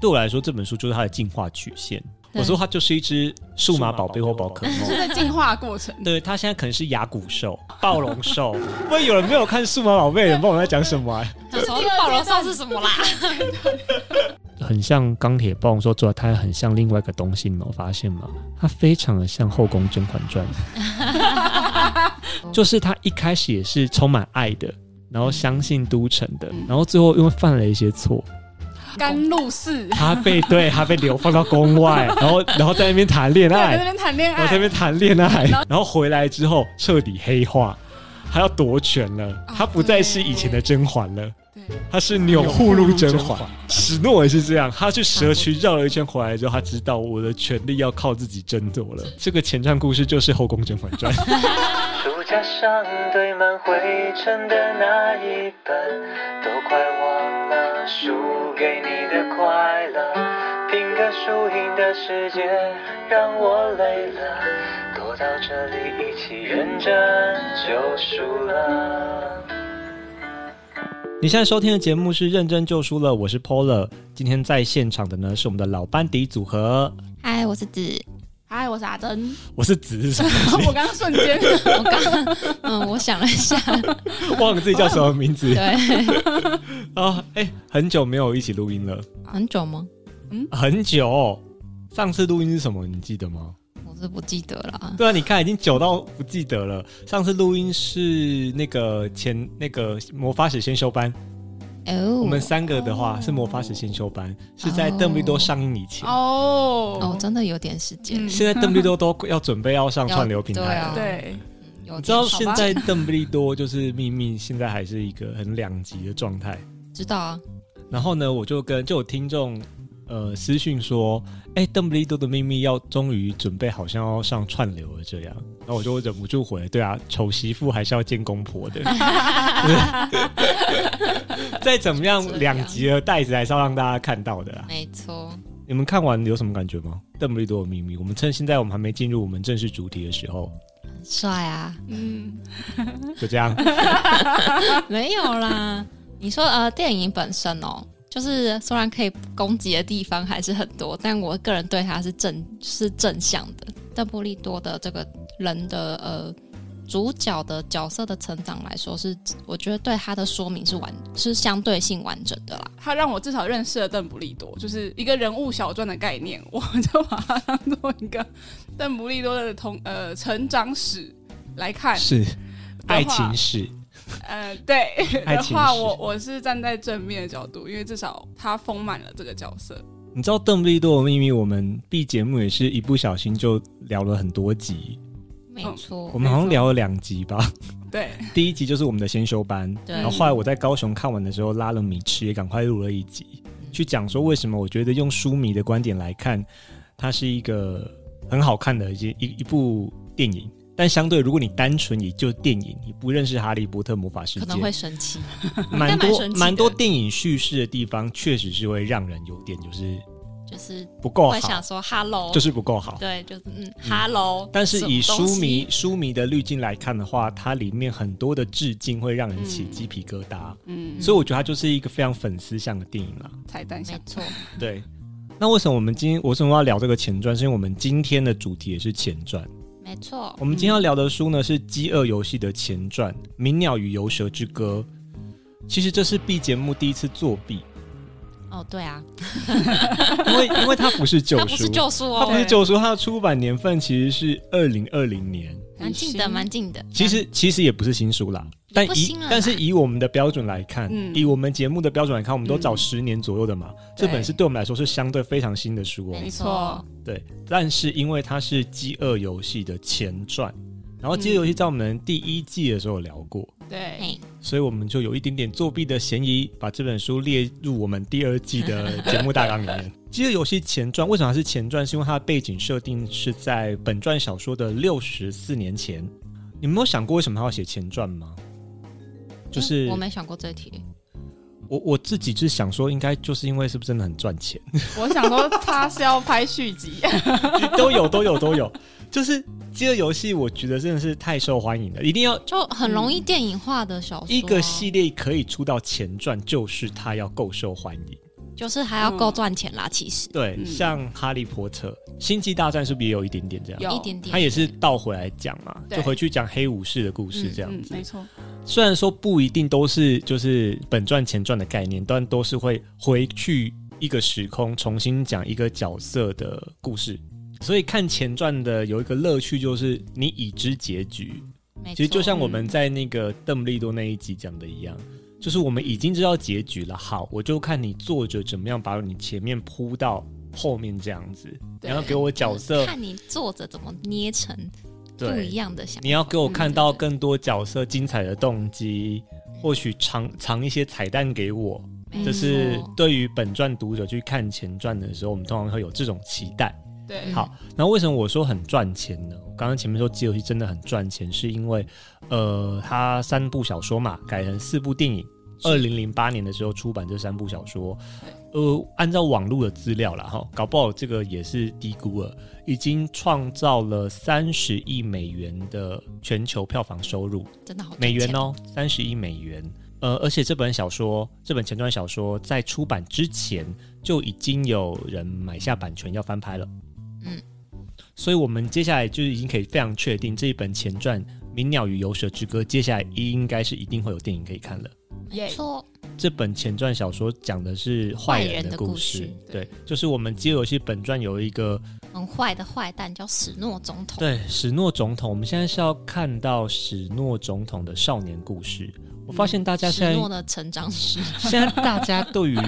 对我来说，这本书就是它的进化曲线。我说它就是一只数码宝贝或宝可梦，是在进化过程。对，它现在可能是牙骨兽、暴龙兽。不会有人没有看数码宝贝的人，不知道我在讲什么、啊？他说暴龙兽是什么啦？很像钢铁暴龙兽，主要它很像另外一个东西，你有发现吗？它非常的像《后宫甄嬛传》，就是它一开始也是充满爱的，然后相信都城的，然后最后因为犯了一些错。甘露寺，他被对他被流放到宫外，然后然后在那边谈恋爱，在那边谈恋爱，然后在那边谈恋爱，然后回来之后彻底黑化，他要夺权了，他不再是以前的甄嬛了，他是钮祜禄甄嬛。史诺也是这样，他去蛇群绕了一圈回来之后，他知道我的权力要靠自己争夺了。这个前传故事就是《后宫甄嬛传》。书架上堆满灰尘的那一本，都快忘了输给你的快乐，拼个输赢的世界让我累了，躲到这里一起认真就输了。你现在收听的节目是《认真就输了》，我是 Polar，今天在现场的呢是我们的老班底组合。嗨，我是子。嗨，我是阿珍。我是子是什么？我刚刚瞬间，我刚嗯，我想了一下，忘了自己叫什么名字。对。啊，哎，很久没有一起录音了。很久吗？嗯，很久。上次录音是什么？你记得吗？我是不记得了。对啊，你看已经久到不记得了。上次录音是那个前那个魔法使先修班。哦。我们三个的话是魔法使先修班，是在邓布利多上映以前。哦。哦，真的有点时间。现在邓布利多都要准备要上串流平台了。对。你知道现在邓布利多就是秘密，现在还是一个很两极的状态。知道啊。然后呢，我就跟就有听众呃私讯说，哎，邓布利多的秘密要终于准备好像要上串流了这样。然后我就忍不住回，对啊，丑媳妇还是要见公婆的。再怎么样，两集的袋子还是要让大家看到的啦。没错。你们看完有什么感觉吗？邓布利多的秘密，我们趁现在我们还没进入我们正式主题的时候。帅啊，嗯，就这样，没有啦。你说呃，电影本身哦，就是虽然可以攻击的地方还是很多，但我个人对他是正是正向的。邓布利多的这个人的呃。主角的角色的成长来说，是我觉得对他的说明是完是相对性完整的啦。他让我至少认识了邓布利多，就是一个人物小传的概念，我就把它当做一个邓布利多的同呃成长史来看，是爱情史。呃，对 的话，我我是站在正面的角度，因为至少他丰满了这个角色。你知道邓布利多的秘密，我们 B 节目也是一不小心就聊了很多集。没错，我们好像聊了两集吧。对，第一集就是我们的先修班，对。然后后来我在高雄看完的时候拉了米吃，也赶快录了一集，嗯、去讲说为什么我觉得用书迷的观点来看，它是一个很好看的一一一部电影。但相对，如果你单纯以就电影，你不认识哈利波特魔法世界，可能会生气。蛮多蛮多电影叙事的地方，确实是会让人有点就是。就是不够好，会想说 “hello”，就是不够好。对，就是嗯，“hello”。但是以书迷书迷的滤镜来看的话，它里面很多的致敬会让人起鸡皮疙瘩。嗯，所以我觉得它就是一个非常粉丝向的电影啦。彩蛋，没错。对。那为什么我们今天为什么要聊这个前传？是因为我们今天的主题也是前传。没错。我们今天要聊的书呢是《饥饿游戏》的前传《鸣鸟与游蛇之歌》。其实这是 B 节目第一次作弊。哦，对啊，因为因为它不是旧书，它不是旧书哦，它不是旧书，它的出版年份其实是二零二零年，蛮近的，蛮近的。其实其实也不是新书啦，但以但是以我们的标准来看，嗯、以我们节目的标准来看，我们都找十年左右的嘛，嗯、这本是对我们来说是相对非常新的书哦，没错，对。但是因为它是《饥饿游戏》的前传，然后《饥饿游戏》在我们第一季的时候有聊过。对，所以我们就有一点点作弊的嫌疑，把这本书列入我们第二季的节目大纲里面。《饥饿游戏》前传为什么还是前传？是因为它的背景设定是在本传小说的六十四年前。你们有想过为什么他要写前传吗？就是、嗯、我没想过这题。我我自己是想说，应该就是因为是不是真的很赚钱？我想说他是要拍续集，都有都有都有。就是《饥饿游戏》，我觉得真的是太受欢迎了，一定要就很容易电影化的小说、啊嗯。一个系列可以出到前传，就是它要够受欢迎。就是还要够赚钱啦。其实，对，像哈利波特、星际大战是不是也有一点点这样？有一点点，他也是倒回来讲嘛，就回去讲黑武士的故事这样子。没错，虽然说不一定都是就是本传前传的概念，但都是会回去一个时空重新讲一个角色的故事。所以看前传的有一个乐趣，就是你已知结局。其实就像我们在那个邓布利多那一集讲的一样，就是我们已经知道结局了。好，我就看你作者怎么样把你前面铺到后面这样子，然后给我角色，看你作者怎么捏成不一样的想法。你要给我看到更多角色精彩的动机，或许藏藏一些彩蛋给我。这是对于本传读者去看前传的时候，我们通常会有这种期待。对，好，那为什么我说很赚钱呢？我刚刚前面说《饥饿游戏》真的很赚钱，是因为，呃，它三部小说嘛，改成四部电影，二零零八年的时候出版这三部小说，呃，按照网络的资料啦，哈，搞不好这个也是低估了，已经创造了三十亿美元的全球票房收入，真的好，美元哦，三十亿美元。呃，而且这本小说，这本前传小说在出版之前就已经有人买下版权要翻拍了。嗯，所以我们接下来就是已经可以非常确定，这一本前传《鸣鸟与游蛇之歌》接下来应该是一定会有电影可以看了。没错，这本前传小说讲的是坏人的故事，对，就是我们饥饿游戏本传有一个很坏的坏蛋叫史诺总统。对，史诺总统，我们现在是要看到史诺总统的少年故事。我发现大家现在诺的成长史，现在大家对于，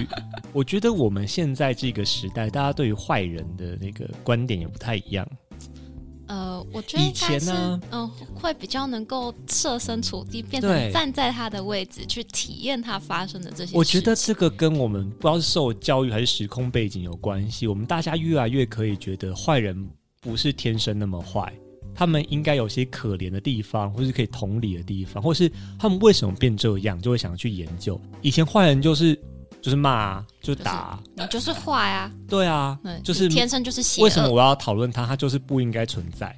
我觉得我们现在这个时代，大家对于坏人的那个观点也不太一样。呃，我觉得以前呢，嗯、呃，会比较能够设身处地，变成站在他的位置去体验他发生的这些。我觉得这个跟我们不知道是受教育还是时空背景有关系。我们大家越来越可以觉得坏人不是天生那么坏。他们应该有些可怜的地方，或是可以同理的地方，或是他们为什么变这样，就会想要去研究。以前坏人就是就是骂啊，就是打啊，你就是坏啊，对啊，就是天生就是邪恶。为什么我要讨论他？他就是不应该存在。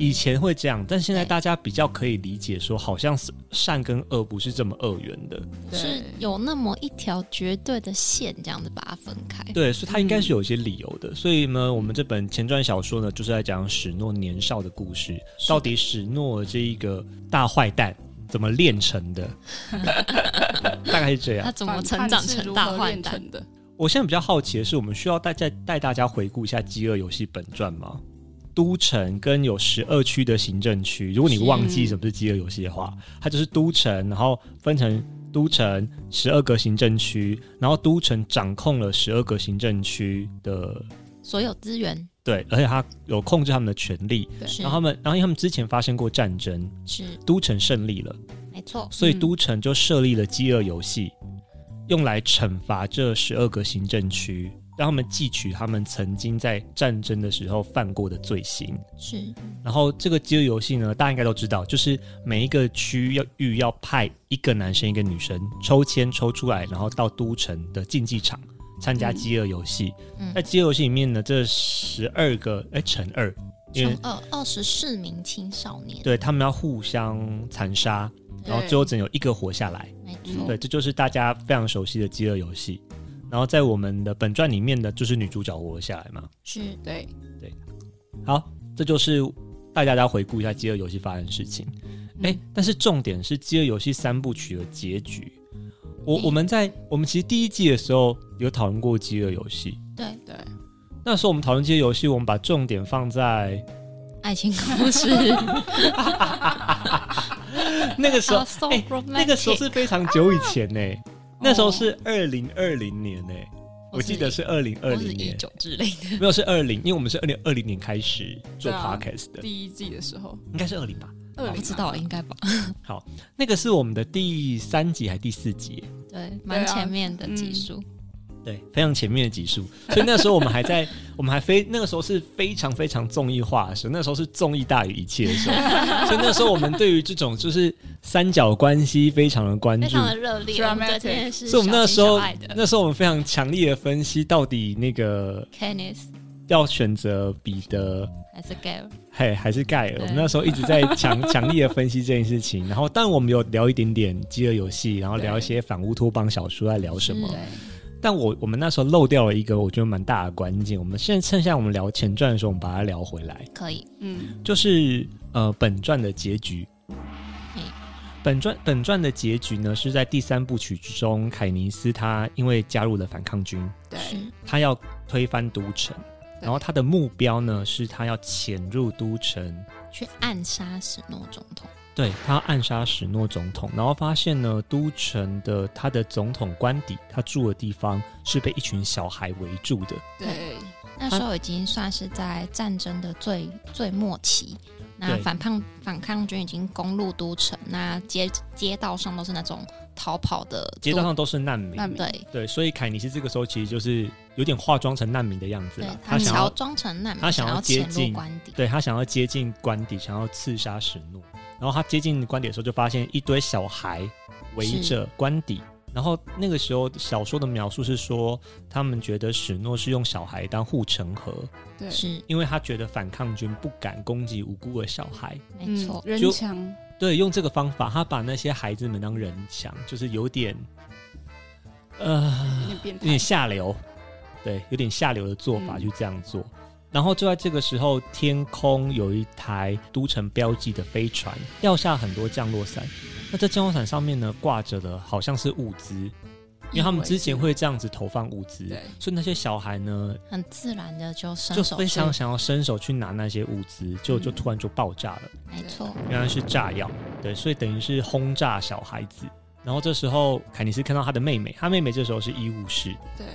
嗯，以前会这样，但现在大家比较可以理解，说好像是善跟恶不是这么二元的，是有那么一条绝对的线，这样子把它分开。对，所以它应该是有一些理由的。嗯、所以呢，我们这本前传小说呢，就是在讲史诺年少的故事，到底史诺这一个大坏蛋怎么炼成的？大概是这样。他怎么成长成大坏蛋的？我现在比较好奇的是，我们需要带再带大家回顾一下《饥饿游戏》本传吗？都城跟有十二区的行政区，如果你忘记什么是饥饿游戏的话，它就是都城，然后分成都城十二个行政区，然后都城掌控了十二个行政区的所有资源，对，而且他有控制他们的权力，然后他们，然后因为他们之前发生过战争，是。都城胜利了，没错，所以都城就设立了饥饿游戏，用来惩罚这十二个行政区。让他们记取他们曾经在战争的时候犯过的罪行。是，然后这个饥饿游戏呢，大家应该都知道，就是每一个区要域要派一个男生一个女生抽签抽出来，然后到都城的竞技场参加饥饿游戏。嗯，在饥饿游戏里面呢，这十二个哎乘二，乘二二十四名青少年，对，他们要互相残杀，然后最后只有一个活下来。没错，对，这就是大家非常熟悉的饥饿游戏。然后在我们的本传里面的，就是女主角活了下来嘛。是，对，对。好，这就是带大家回顾一下《饥饿游戏》发生的事情。哎、嗯，但是重点是《饥饿游戏》三部曲的结局。我我们在我们其实第一季的时候有讨论过《饥饿游戏》。对对。那时候我们讨论《饥饿游戏》，我们把重点放在爱情故事。那个时候，哎，那个时候是非常久以前呢。那时候是二零二零年呢、欸，我记得是二零二零年，之类的，没有是二零，因为我们是二零二零年开始做 podcast 的，啊、第一季的时候应该是二零吧，我不知道，应该吧。好，那个是我们的第三集还是第四集？对，蛮前面的集数。对，非常前面的集数，所以那时候我们还在，我们还非那个时候是非常非常综艺化的时候，那时候是综艺大于一切的时候，所以那时候我们对于这种就是三角关系非常的关注，非常的热烈，对，所以我们那时候那时候我们非常强烈的分析到底那个 Kenneth 要选择彼得还是盖尔，嘿，还是盖尔，我们那时候一直在强强烈的分析这件事情，然后但我们有聊一点点饥饿游戏，然后聊一些反乌托邦小说在聊什么。但我我们那时候漏掉了一个我觉得蛮大的关键。我们现在趁下我们聊前传的时候，我们把它聊回来。可以，嗯，就是呃本传的结局。本传本传的结局呢，是在第三部曲之中，凯尼斯他因为加入了反抗军，对，他要推翻都城，然后他的目标呢是他要潜入都城去暗杀史诺总统。对，他暗杀史诺总统，然后发现呢，都城的他的总统官邸，他住的地方是被一群小孩围住的。对，那时候已经算是在战争的最最末期。那反抗反抗军已经攻入都城，那街街道上都是那种逃跑的，街道上都是难民。难民对对，所以凯尼斯这个时候其实就是有点化妆成难民的样子了。他想要装成难民，他想要接近官邸，对他想要接近官邸，想要刺杀史诺。然后他接近官邸的时候，就发现一堆小孩围着官邸。然后那个时候小说的描述是说，他们觉得史诺是用小孩当护城河，对，是因为他觉得反抗军不敢攻击无辜的小孩，没错，人墙，对，用这个方法，他把那些孩子们当人墙，就是有点，呃，有点，有点下流，对，有点下流的做法，就这样做。嗯、然后就在这个时候，天空有一台都城标记的飞船掉下很多降落伞。那这降落伞上面呢，挂着的好像是物资，因为他们之前会这样子投放物资，所以那些小孩呢，很自然的就伸手就非常想要伸手去拿那些物资，就就突然就爆炸了。没错，原来是炸药，对，所以等于是轰炸小孩子。然后这时候凯尼斯看到他的妹妹，他妹妹这时候是医务室，对，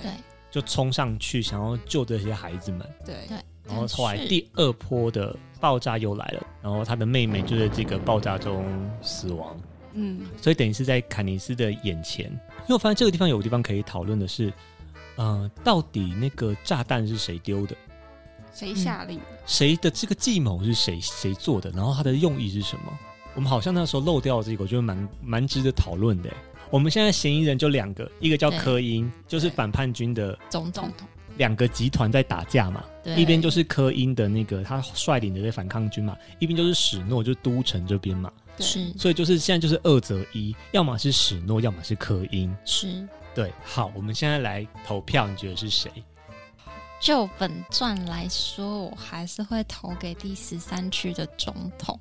就冲上去想要救这些孩子们，对对。然后后来第二波的爆炸又来了，然后他的妹妹就在这个爆炸中死亡。嗯，所以等于是在凯尼斯的眼前，因为我发现这个地方有个地方可以讨论的是，呃，到底那个炸弹是谁丢的？谁下令？谁的这个计谋是谁谁做的？然后它的用意是什么？我们好像那时候漏掉了这个，我觉得蛮蛮值得讨论的。我们现在嫌疑人就两个，一个叫柯因，就是反叛军的总统，两个集团在打架嘛。一边就是柯因的那个他率领的这反抗军嘛，一边就是史诺，就是都城这边嘛。是，所以就是现在就是二择一，要么是史诺，要么是科因。是，对。好，我们现在来投票，你觉得是谁？就本传来说，我还是会投给第十三区的总统。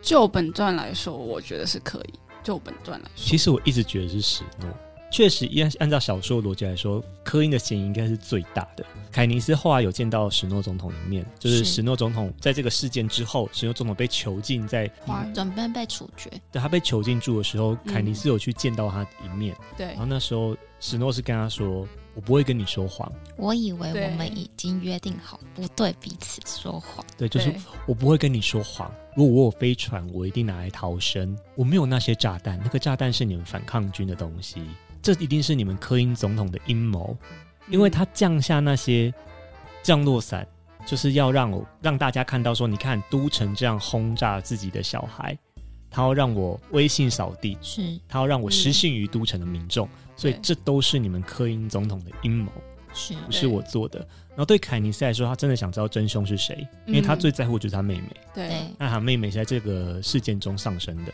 就本传来说，我觉得是可以。就本传来说，其实我一直觉得是史诺。确实，按按照小说逻辑来说，科因的嫌疑应该是最大的。凯尼斯后来有见到史诺总统一面，就是史诺总统在这个事件之后，史诺总统被囚禁在，准备被处决。对，他被囚禁住的时候，凯尼斯有去见到他一面。对，然后那时候史诺是跟他说：“我不会跟你说谎。”我以为我们已经约定好不对彼此说谎。对，就是我不会跟你说谎。如果我有飞船，我一定拿来逃生。我没有那些炸弹，那个炸弹是你们反抗军的东西。这一定是你们科因总统的阴谋，因为他降下那些降落伞，就是要让我让大家看到说，你看都城这样轰炸自己的小孩，他要让我威信扫地，是。他要让我失信于都城的民众，嗯、所以这都是你们科因总统的阴谋，是。不是我做的？然后对凯尼斯来说，他真的想知道真凶是谁，因为他最在乎就是他妹妹，对，那他妹妹是在这个事件中丧生的。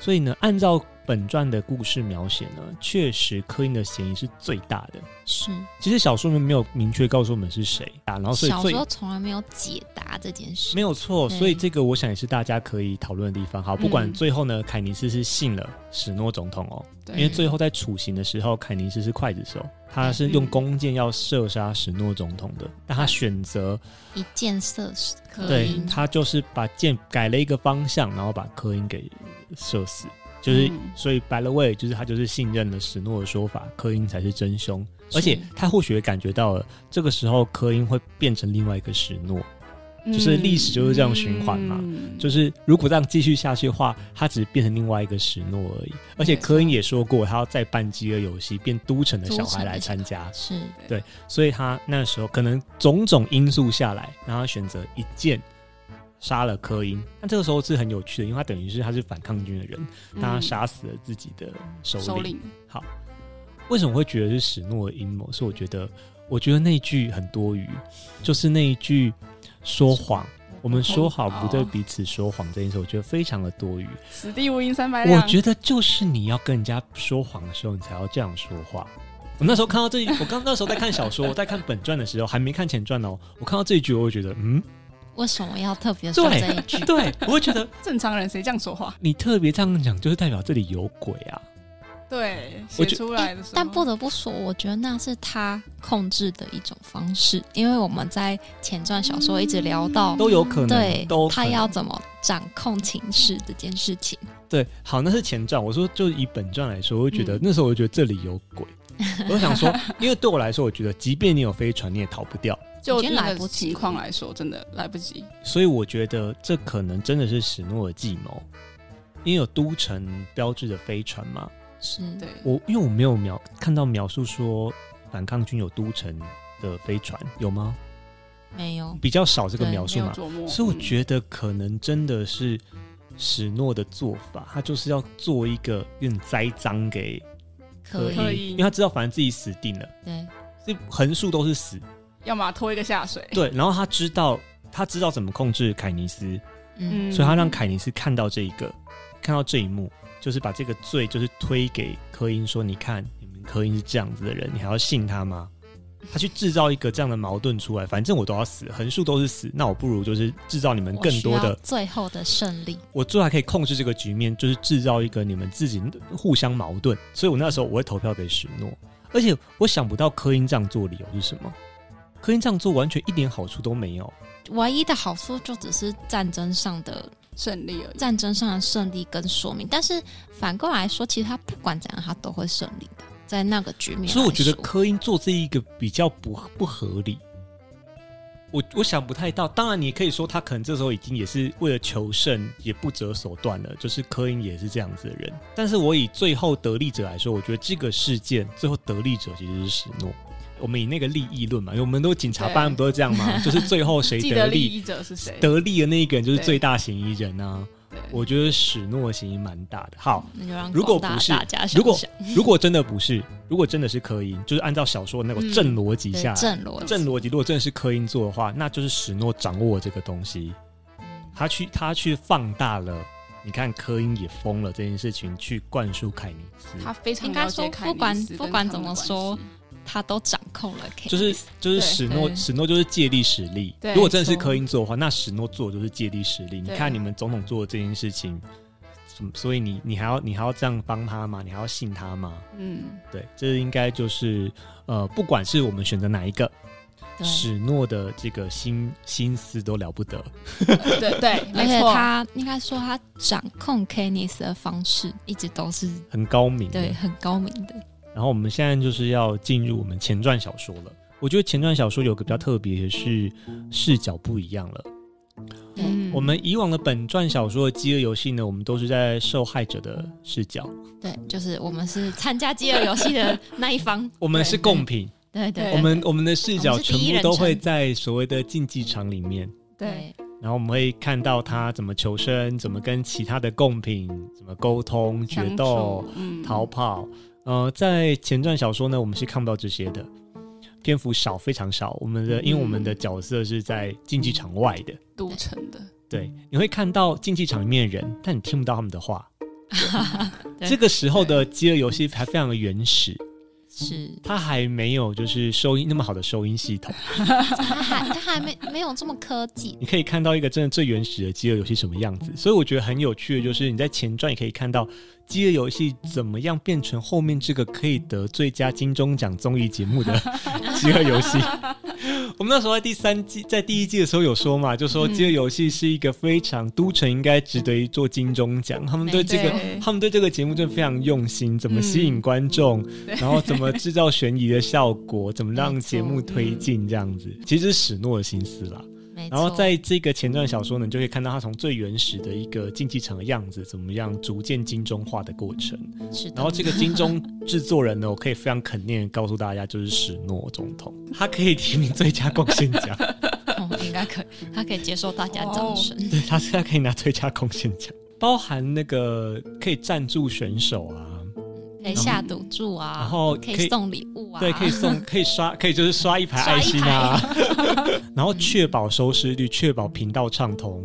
所以呢，按照本传的故事描写呢，确实科因的嫌疑是最大的。是，其实小说里面没有明确告诉我们是谁啊，然后所以小说从来没有解答这件事，没有错。所以这个我想也是大家可以讨论的地方。好，不管最后呢，凯尼斯是信了史诺总统哦，因为最后在处刑的时候，凯尼斯是刽子手，他是用弓箭要射杀史诺总统的，但他选择一箭射死对，他就是把箭改了一个方向，然后把科因给。射死，就是、嗯、所以，by the way，就是他就是信任了史诺的说法，柯因才是真凶，而且他或许也感觉到了，这个时候柯因会变成另外一个史诺，就是历史就是这样循环嘛，嗯、就是如果这样继续下去的话，他只是变成另外一个史诺而已。而且柯因也说过，他要再办饥饿游戏，变都城的小孩来参加，是。对，所以他那时候可能种种因素下来，让他选择一箭。杀了柯因，那这个时候是很有趣的，因为他等于是他是反抗军的人，但他杀死了自己的首领。好，为什么会觉得是史诺的阴谋？是我觉得，我觉得那一句很多余，就是那一句说谎，我们说好不对彼此说谎这件事，我觉得非常的多余。此地无银三百两。我觉得就是你要跟人家说谎的时候，你才要这样说话。我那时候看到这一，我刚那时候在看小说，我在看本传的时候，还没看前传哦。我看到这一句，我会觉得，嗯，为什么要特别说这一句？对，我会觉得 正常人谁这样说话？你特别这样讲，就是代表这里有鬼啊。对，写出来的时候，但不得不说，我觉得那是他控制的一种方式，因为我们在前传小说一直聊到，都有可能，对，都他要怎么掌控情势这件事情。对，好，那是前传。我说，就以本传来说，我会觉得、嗯、那时候我就觉得这里有鬼。我想说，因为对我来说，我觉得即便你有飞船，你也逃不掉。就来不及情况来说，真的来不及。所以我觉得这可能真的是史诺的计谋，因为有都城标志的飞船嘛。是对我，因为我没有描看到描述说反抗军有都城的飞船，有吗？没有，比较少这个描述嘛。所以我觉得可能真的是史诺的做法，他就是要做一个有点栽赃给柯因，因为他知道反正自己死定了。对，所以横竖都是死，要么拖一个下水。对，然后他知道他知道怎么控制凯尼斯，嗯，所以他让凯尼斯看到这一个，看到这一幕。就是把这个罪就是推给科因，说，你看你们科因是这样子的人，你还要信他吗？他去制造一个这样的矛盾出来，反正我都要死，横竖都是死，那我不如就是制造你们更多的最后的胜利。我最后还可以控制这个局面，就是制造一个你们自己互相矛盾。所以我那时候我会投票给许诺，而且我想不到柯因这样做理由是什么？柯因这样做完全一点好处都没有，唯一的好处就只是战争上的。胜利而已，战争上的胜利跟说明，但是反过来说，其实他不管怎样，他都会胜利的，在那个局面。所以我觉得柯因做这一个比较不不合理，我我想不太到。当然，你可以说他可能这时候已经也是为了求胜，也不择手段了。就是柯因也是这样子的人，但是我以最后得利者来说，我觉得这个事件最后得利者其实是史诺。我们以那个利益论嘛，因为我们都警察办案不都是这样吗？就是最后谁 得利，利益者是谁？得利的那一个人就是最大嫌疑人啊。我觉得史诺嫌疑蛮大的。好，如果不是，如果如果真的不是，如果真的是科因，就是按照小说的那个正逻辑下来，正逻正逻辑，如果真的是科因做的话，那就是史诺掌握这个东西，他去他去放大了。你看科因也疯了这件事情，去灌输凯尼斯。他非常应该说，不管不管怎么说。他都掌控了，就是就是史诺史诺就是借力使力。如果真的是科因做的话，那史诺做的就是借力使力。你看你们总统做的这件事情，所以你你还要你还要这样帮他吗？你还要信他吗？嗯，对，这应该就是呃，不管是我们选择哪一个，史诺的这个心心思都了不得。对对，而且他应该说他掌控凯尼斯的方式一直都是很高明，对，很高明的。然后我们现在就是要进入我们前传小说了。我觉得前传小说有个比较特别的是视角不一样了。嗯，我们以往的本传小说的饥饿游戏呢，我们都是在受害者的视角。对，就是我们是参加饥饿游戏的那一方，我们是贡品。对对，我们我们的视角全部都会在所谓的竞技场里面。对，然后我们会看到他怎么求生，怎么跟其他的贡品怎么沟通、决斗、嗯、逃跑。呃，在前传小说呢，我们是看不到这些的，篇幅少，非常少。我们的，因为我们的角色是在竞技场外的，都城的，对，你会看到竞技场里面的人，但你听不到他们的话。这个时候的饥饿游戏还非常的原始。是，它还没有就是收音那么好的收音系统，它还他还没没有这么科技。你可以看到一个真的最原始的饥饿游戏什么样子，所以我觉得很有趣的就是你在前传也可以看到饥饿游戏怎么样变成后面这个可以得最佳金钟奖综艺节目的 饥饿游戏。我们那时候在第三季，在第一季的时候有说嘛，就说饥饿游戏是一个非常都城应该值得一座金钟奖。他们对这个，他们对这个节目就非常用心，怎么吸引观众，然后怎么制造悬疑的效果，怎么让节目推进这样子，其实是史诺的心思啦。然后在这个前传小说呢，你就可以看到他从最原始的一个竞技场的样子，怎么样逐渐金钟化的过程。是的。然后这个金钟制作人呢，我可以非常肯定的告诉大家，就是史诺总统，他可以提名最佳贡献奖。哦，应该可以，他可以接受大家掌声。哦。对，他现在可以拿最佳贡献奖，包含那个可以赞助选手啊。可以下赌注啊，然后可以送礼物啊，对，可以送，可以刷，可以就是刷一排爱心啊，然后确保收视率，确保频道畅通，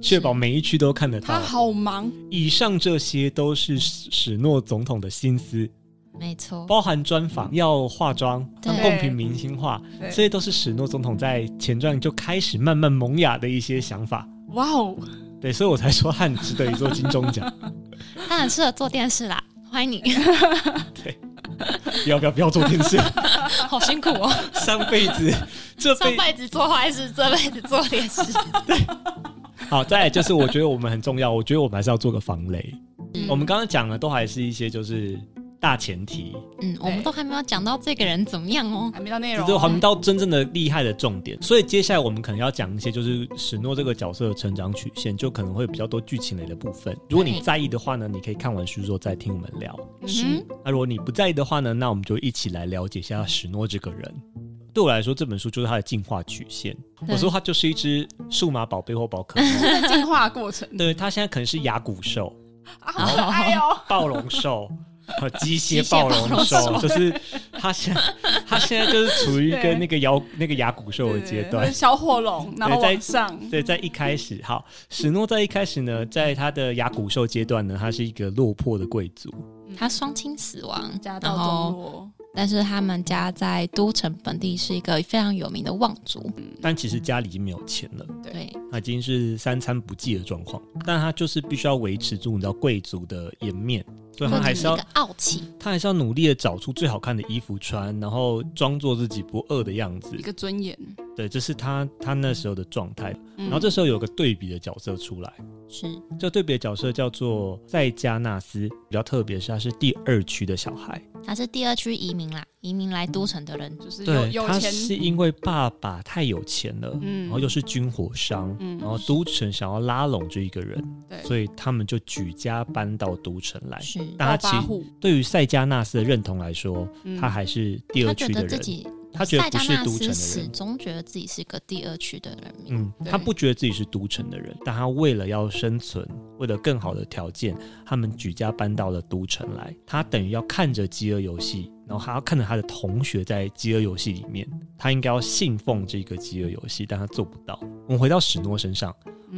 确保每一区都看得到。他好忙。以上这些都是史诺总统的心思，没错，包含专访要化妆，让贡品明星化，这些都是史诺总统在前传就开始慢慢萌芽的一些想法。哇哦，对，所以我才说他很值得一座金钟奖，他很适合做电视啦，欢迎你。对，不要不要不要做电视，好辛苦哦，上辈子这辈辈子做坏事，这辈子做电视，对。好，再来就是我觉得我们很重要，我觉得我们还是要做个防雷。嗯、我们刚刚讲的都还是一些就是大前提，嗯，我们都还没有讲到这个人怎么样哦，还没到内容，就还没到真正的厉害的重点。所以接下来我们可能要讲一些就是史诺这个角色的成长曲线，就可能会比较多剧情类的部分。如果你在意的话呢，你可以看完书之后再听我们聊。是，那如果你不在意的话呢，那我们就一起来了解一下史诺这个人。对我来说，这本书就是它的进化曲线。我说它就是一只数码宝贝或宝可梦 进化过程。对，它现在可能是牙骨兽，哎呦，暴龙兽和机械暴龙兽，就是他现他现在就是处于一个那个摇那个牙骨兽的阶段，小火龙，然后在上。对，在一开始，好，史诺在一开始呢，在他的牙骨兽阶段呢，他是一个落魄的贵族，他双亲死亡，家道中落。但是他们家在都城本地是一个非常有名的望族，但其实家里已经没有钱了，对，他已经是三餐不继的状况，但他就是必须要维持住你知道贵族的颜面。所以他还是要傲气，他还是要努力的找出最好看的衣服穿，然后装作自己不饿的样子，一个尊严。对，这是他他那时候的状态。然后这时候有个对比的角色出来，是。这对比的角色叫做塞加纳斯，比较特别是他是第二区的小孩，他是第二区移民啦，移民来都城的人，就是对，有他是因为爸爸太有钱了，然后又是军火商，然后都城想要拉拢这一个人，对，所以他们就举家搬到都城来。但他其实对于塞加纳斯的认同来说，嗯、他还是第二区的人。他觉得自己，他觉得不是都城的人，始终觉得自己是个第二区的人。嗯，他不觉得自己是都城的人，但他为了要生存，为了更好的条件，他们举家搬到了都城来。他等于要看着饥饿游戏，然后还要看着他的同学在饥饿游戏里面，他应该要信奉这个饥饿游戏，但他做不到。我们回到史诺身上。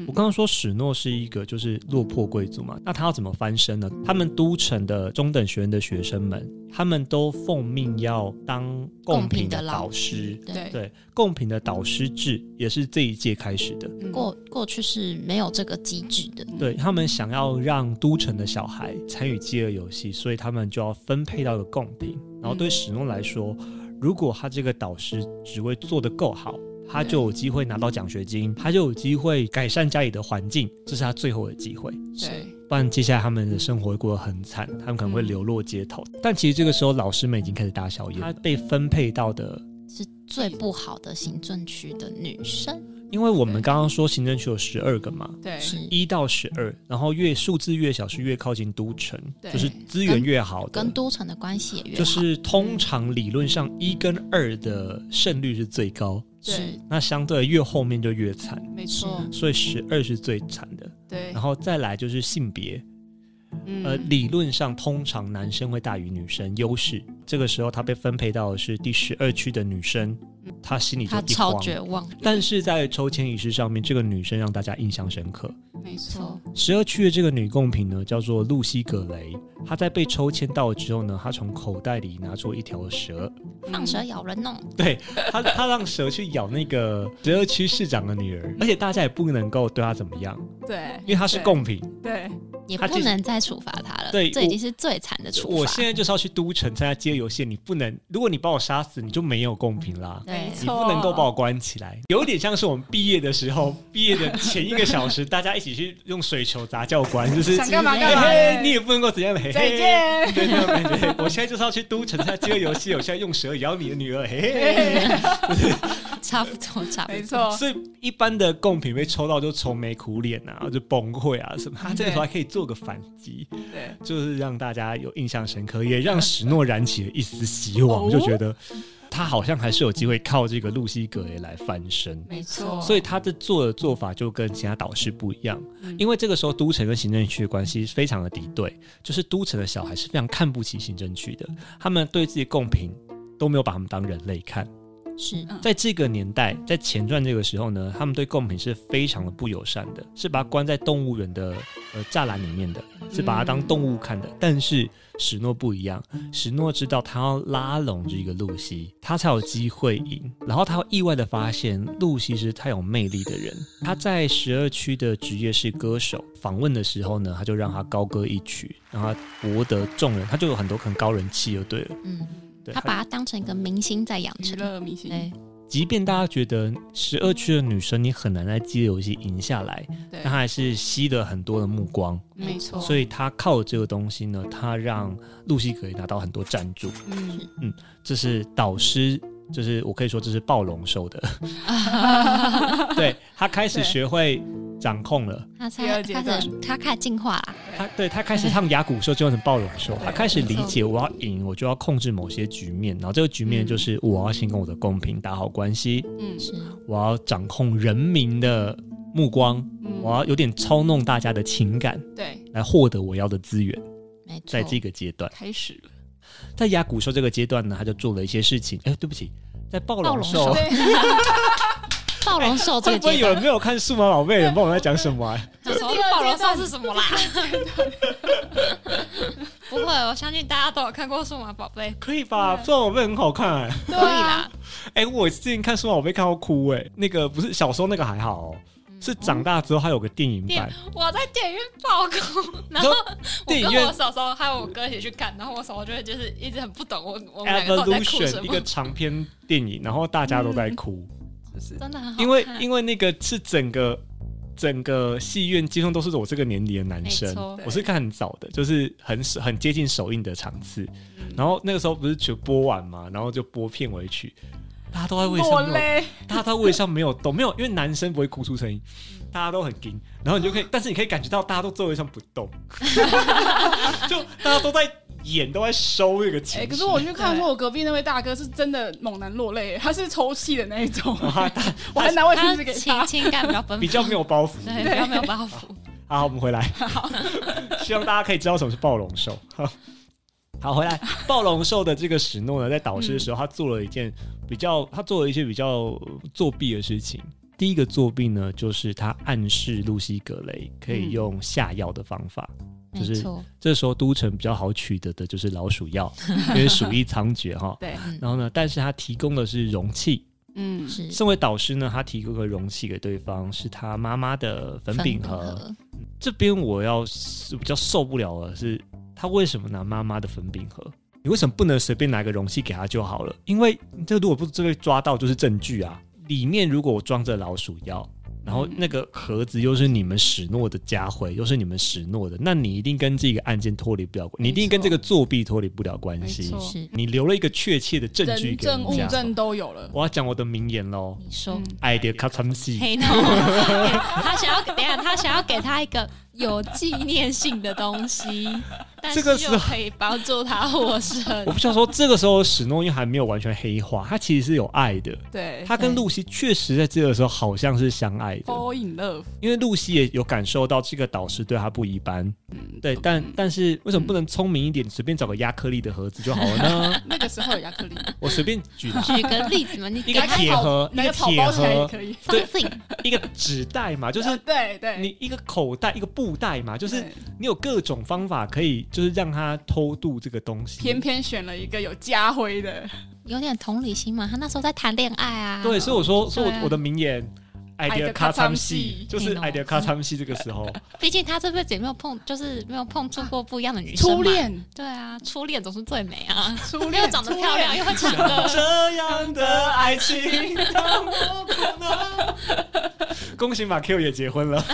我刚刚说史诺是一个就是落魄贵族嘛，那他要怎么翻身呢？他们都城的中等学院的学生们，他们都奉命要当贡品的导师。对对，贡品的导师制也是这一届开始的。过过去是没有这个机制的。对，他们想要让都城的小孩参与饥饿游戏，所以他们就要分配到个贡品。然后对史诺来说，如果他这个导师职位做得够好。他就有机会拿到奖学金，他就有机会改善家里的环境，这是他最后的机会。对，不然接下来他们的生活会过得很惨，他们可能会流落街头。嗯、但其实这个时候，老师们已经开始大小眼。他被分配到的是最不好的行政区的女生。因为我们刚刚说行政区有十二个嘛，对，是一到十二，然后越数字越小是越靠近都城，就是资源越好的，跟都城的关系也越好。就是通常理论上一跟二的胜率是最高，对，那相对越后面就越惨，没错，所以十二是最惨的，对，然后再来就是性别。呃，理论上通常男生会大于女生优势。这个时候他被分配到的是第十二区的女生，他心里就超绝望。但是在抽签仪式上面，这个女生让大家印象深刻。没错，十二区的这个女贡品呢，叫做露西·葛雷。她在被抽签到了之后呢，她从口袋里拿出一条蛇，放蛇咬人哦。对，他，他让蛇去咬那个十二区市长的女儿，而且大家也不能够对她怎么样。对，因为她是贡品。对。也不能再处罚他了，对，这已经是最惨的处罚。我现在就是要去都城参加饥饿游戏，你不能，如果你把我杀死，你就没有贡品啦。对，你不能够把我关起来，有点像是我们毕业的时候，毕业的前一个小时，大家一起去用水球砸教官，就是想干嘛干嘛，你也不能够怎样的。再见，对那种感觉。我现在就是要去都城参加饥饿游戏，我现在用蛇咬你的女儿，嘿嘿，差不多，差不多，没错。所以一般的贡品被抽到就愁眉苦脸啊，就崩溃啊什么，他这个时候还可以做个反击。对，就是让大家有印象深刻，也让史诺燃起了一丝希望，就觉得他好像还是有机会靠这个露西格雷来翻身。没错，所以他的做的做法就跟其他导师不一样，因为这个时候都城跟行政区的关系非常的敌对，就是都城的小孩是非常看不起行政区的，他们对自己贡品都没有把他们当人类看。是在这个年代，在前传这个时候呢，他们对贡品是非常的不友善的，是把它关在动物园的呃栅栏里面的。是把它当动物看的。但是史诺不一样，史诺知道他要拉拢这个露西，他才有机会赢。然后他意外的发现，露西是太有魅力的人。他在十二区的职业是歌手，访问的时候呢，他就让他高歌一曲，让他博得众人，他就有很多很高人气，就对了。嗯，对，他把他当成一个明星在养成，娱乐明星。对。即便大家觉得十二区的女生你很难在饥饿游戏赢下来，但她还是吸了很多的目光，没错。所以她靠这个东西呢，她让露西可以拿到很多赞助。嗯嗯，这是导师，就是我可以说这是暴龙兽的。对，他开始学会掌控了，他才开始他开始进化了。他对他开始唱亚古兽就变成暴龙兽，他开始理解我要赢，我就要控制某些局面，然后这个局面就是我要先跟我的公平打好关系，嗯，是。我要掌控人民的目光，我要有点操弄大家的情感，对，来获得我要的资源。没错，在这个阶段。开始了，在亚古兽这个阶段呢，他就做了一些事情。哎，对不起。在暴龙兽，暴龙兽，会不会有人没有看《数码宝贝》？人不知道我在讲什么？他说暴龙兽是什么啦？不会，我相信大家都有看过《数码宝贝》。可以吧？《数码宝贝》很好看，哎，可以啦。哎，我最近看《数码宝贝》看到哭，哎，那个不是小时候那个还好哦。是长大之后，还有个电影版。我在电影院爆哭，然后我跟我嫂嫂还有我哥一起去看，然后我嫂嫂就会就是一直很不懂我我们两个都在哭什么。一个长篇电影，然后大家都在哭，就是真的很好。因为因为那个是整个整个戏院基本上都是我这个年龄的男生，我是看很早的，就是很很接近首映的场次。然后那个时候不是就播完嘛，然后就播片尾曲。大家都在位上，大家在位上没有动，没有，因为男生不会哭出声音，大家都很惊，然后你就可以，但是你可以感觉到大家都座位上不动，就大家都在演，都在收这个情绪。哎，可是我去看说，我隔壁那位大哥是真的猛男落泪，他是抽泣的那一种，我还拿卫生纸给他，情感比较丰富，比较没有包袱，对，比较没有包袱。好，我们回来，希望大家可以知道什么是暴龙兽。好，回来。暴龙兽的这个史诺呢，在导师的时候，他做了一件比较，他做了一些比较作弊的事情。第一个作弊呢，就是他暗示露西·格雷可以用下药的方法，嗯、就是这时候都城比较好取得的就是老鼠药，因为鼠疫猖獗哈。对。然后呢，但是他提供的是容器。嗯，是。身为导师呢，他提供个容器给对方，是他妈妈的粉饼盒。盒这边我要是比较受不了的是。他为什么拿妈妈的粉饼盒？你为什么不能随便拿个容器给他就好了？因为这如果不被抓到，就是证据啊！里面如果我装着老鼠药。然后那个盒子又是你们史诺的家徽，又是你们史诺的，那你一定跟这个案件脱离不了关，你一定跟这个作弊脱离不了关系。是你留了一个确切的证据给人家，证物证都有了。我要讲我的名言喽。你说，idea cut some seed。他想要，等下他想要给他一个有纪念性的东西，但是又可以帮助他获胜。我不想说，这个时候史诺因还没有完全黑化，他其实是有爱的。对，他跟露西确实在这个时候好像是相爱。Fall in love，因为露西也有感受到这个导师对他不一般，嗯，对，但但是为什么不能聪明一点，随便找个亚克力的盒子就好了呢？那个时候有亚克力，我随便举举个例子嘛，你一个铁盒，一个铁盒。可以，对，一个纸袋嘛，就是对对，你一个口袋，一个布袋嘛，就是你有各种方法可以，就是让他偷渡这个东西，偏偏选了一个有家徽的，有点同理心嘛，他那时候在谈恋爱啊，对，所以我说，所以我我的名言。爱的卡参戏就是爱的卡参戏，这个时候，毕竟他这辈子也没有碰，就是没有碰触过不一样的女生。初恋，对啊，初恋总是最美啊。初恋 又长得漂亮，又会唱歌。这样的爱情让我不能。恭喜马 Q 也结婚了。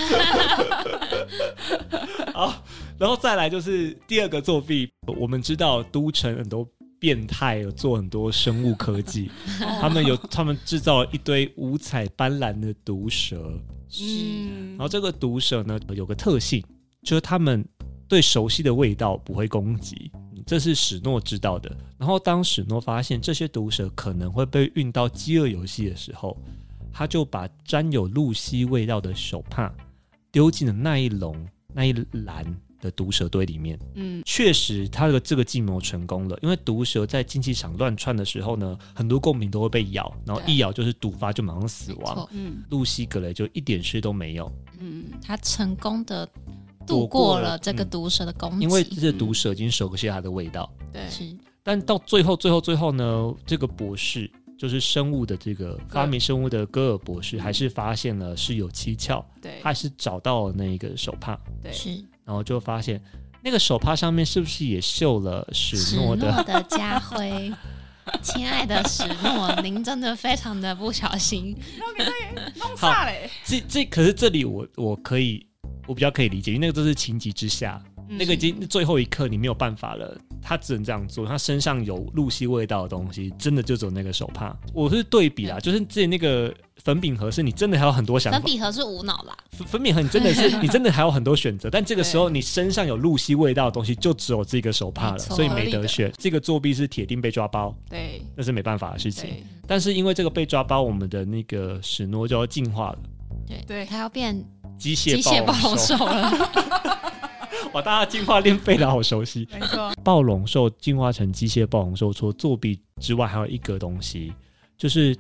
好，然后再来就是第二个作弊。我们知道都城很多。变态有做很多生物科技，他们有他们制造了一堆五彩斑斓的毒蛇，嗯，然后这个毒蛇呢有个特性，就是他们对熟悉的味道不会攻击，这是史诺知道的。然后当史诺发现这些毒蛇可能会被运到饥饿游戏的时候，他就把沾有露西味道的手帕丢进了那一笼那一篮。的毒蛇堆里面，嗯，确实他的这个计谋成功了，因为毒蛇在竞技场乱窜的时候呢，很多贡品都会被咬，然后一咬就是毒发，就马上死亡。嗯，露西格雷就一点事都没有。嗯，他成功的度过了这个毒蛇的攻击，因为这毒蛇已经熟悉它的味道。对，是。但到最后，最后，最后呢，这个博士就是生物的这个发明生物的戈尔博士，还是发现了是有蹊跷。对，他还是找到了那个手帕。对，是。然后就发现那个手帕上面是不是也绣了史诺的史诺的家徽？亲爱的史诺，您真的非常的不小心，弄炸嘞。这这可是这里我我可以我比较可以理解，因为那个都是情急之下。那个已经最后一刻，你没有办法了，他只能这样做。他身上有露西味道的东西，真的就只有那个手帕。我是对比啦，就是之前那个粉饼盒是你真的还有很多想法。粉饼盒是无脑啦，粉饼盒你真的是 你真的还有很多选择，但这个时候你身上有露西味道的东西，就只有这个手帕了，所以没得选。这个作弊是铁定被抓包，对，那是没办法的事情。但是因为这个被抓包，我们的那个史诺就要进化了，对对，他要变机械机械暴龙兽了。哇！大家进化练背的，好熟悉。没错，暴龙兽进化成机械暴龙兽，除了作弊之外，还有一个东西，就是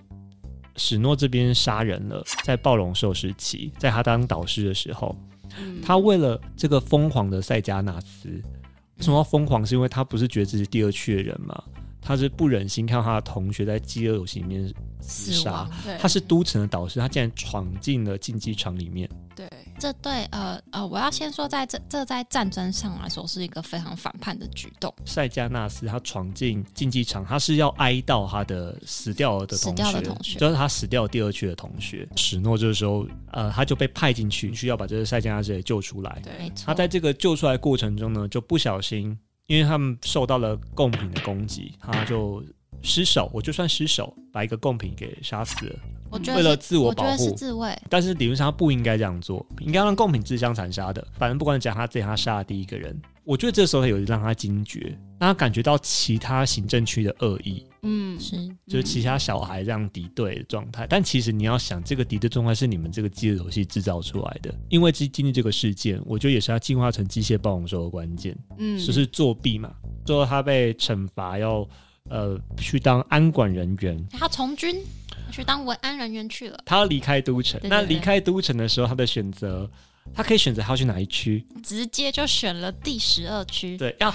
史诺这边杀人了。在暴龙兽时期，在他当导师的时候，嗯、他为了这个疯狂的塞加纳斯，为什么要疯狂？是因为他不是觉得自己第二区的人吗？他是不忍心看到他的同学在饥饿游戏里面厮杀。他是都城的导师，他竟然闯进了竞技场里面。对，这对呃呃，我要先说，在这这在战争上来说是一个非常反叛的举动。塞加纳斯他闯进竞技场，他是要哀悼他的死掉的同学，死掉的同学，就是他死掉第二区的同学史诺。这个时候，呃，他就被派进去，需要把这个塞加纳斯给救出来。对，他在这个救出来过程中呢，就不小心。因为他们受到了贡品的攻击，他就失手，我就算失手，把一个贡品给杀死了。我觉得为了自我保护，是自卫。但是理论上他不应该这样做，应该让贡品自相残杀的。反正不管讲他自己，他杀了第一个人。我觉得这时候他有让他惊觉，让他感觉到其他行政区的恶意。嗯，是，就是其他小孩这样敌对的状态。嗯、但其实你要想，这个敌对状态是你们这个饥饿游戏制造出来的。因为经经历这个事件，我觉得也是他进化成机械暴龙兽的关键。嗯，就是作弊嘛。最后他被惩罚，要呃去当安管人员。他从军去当文安人员去了。他要离开都城。那离开都城的时候，他的选择。他可以选择他要去哪一区，直接就选了第十二区。对，要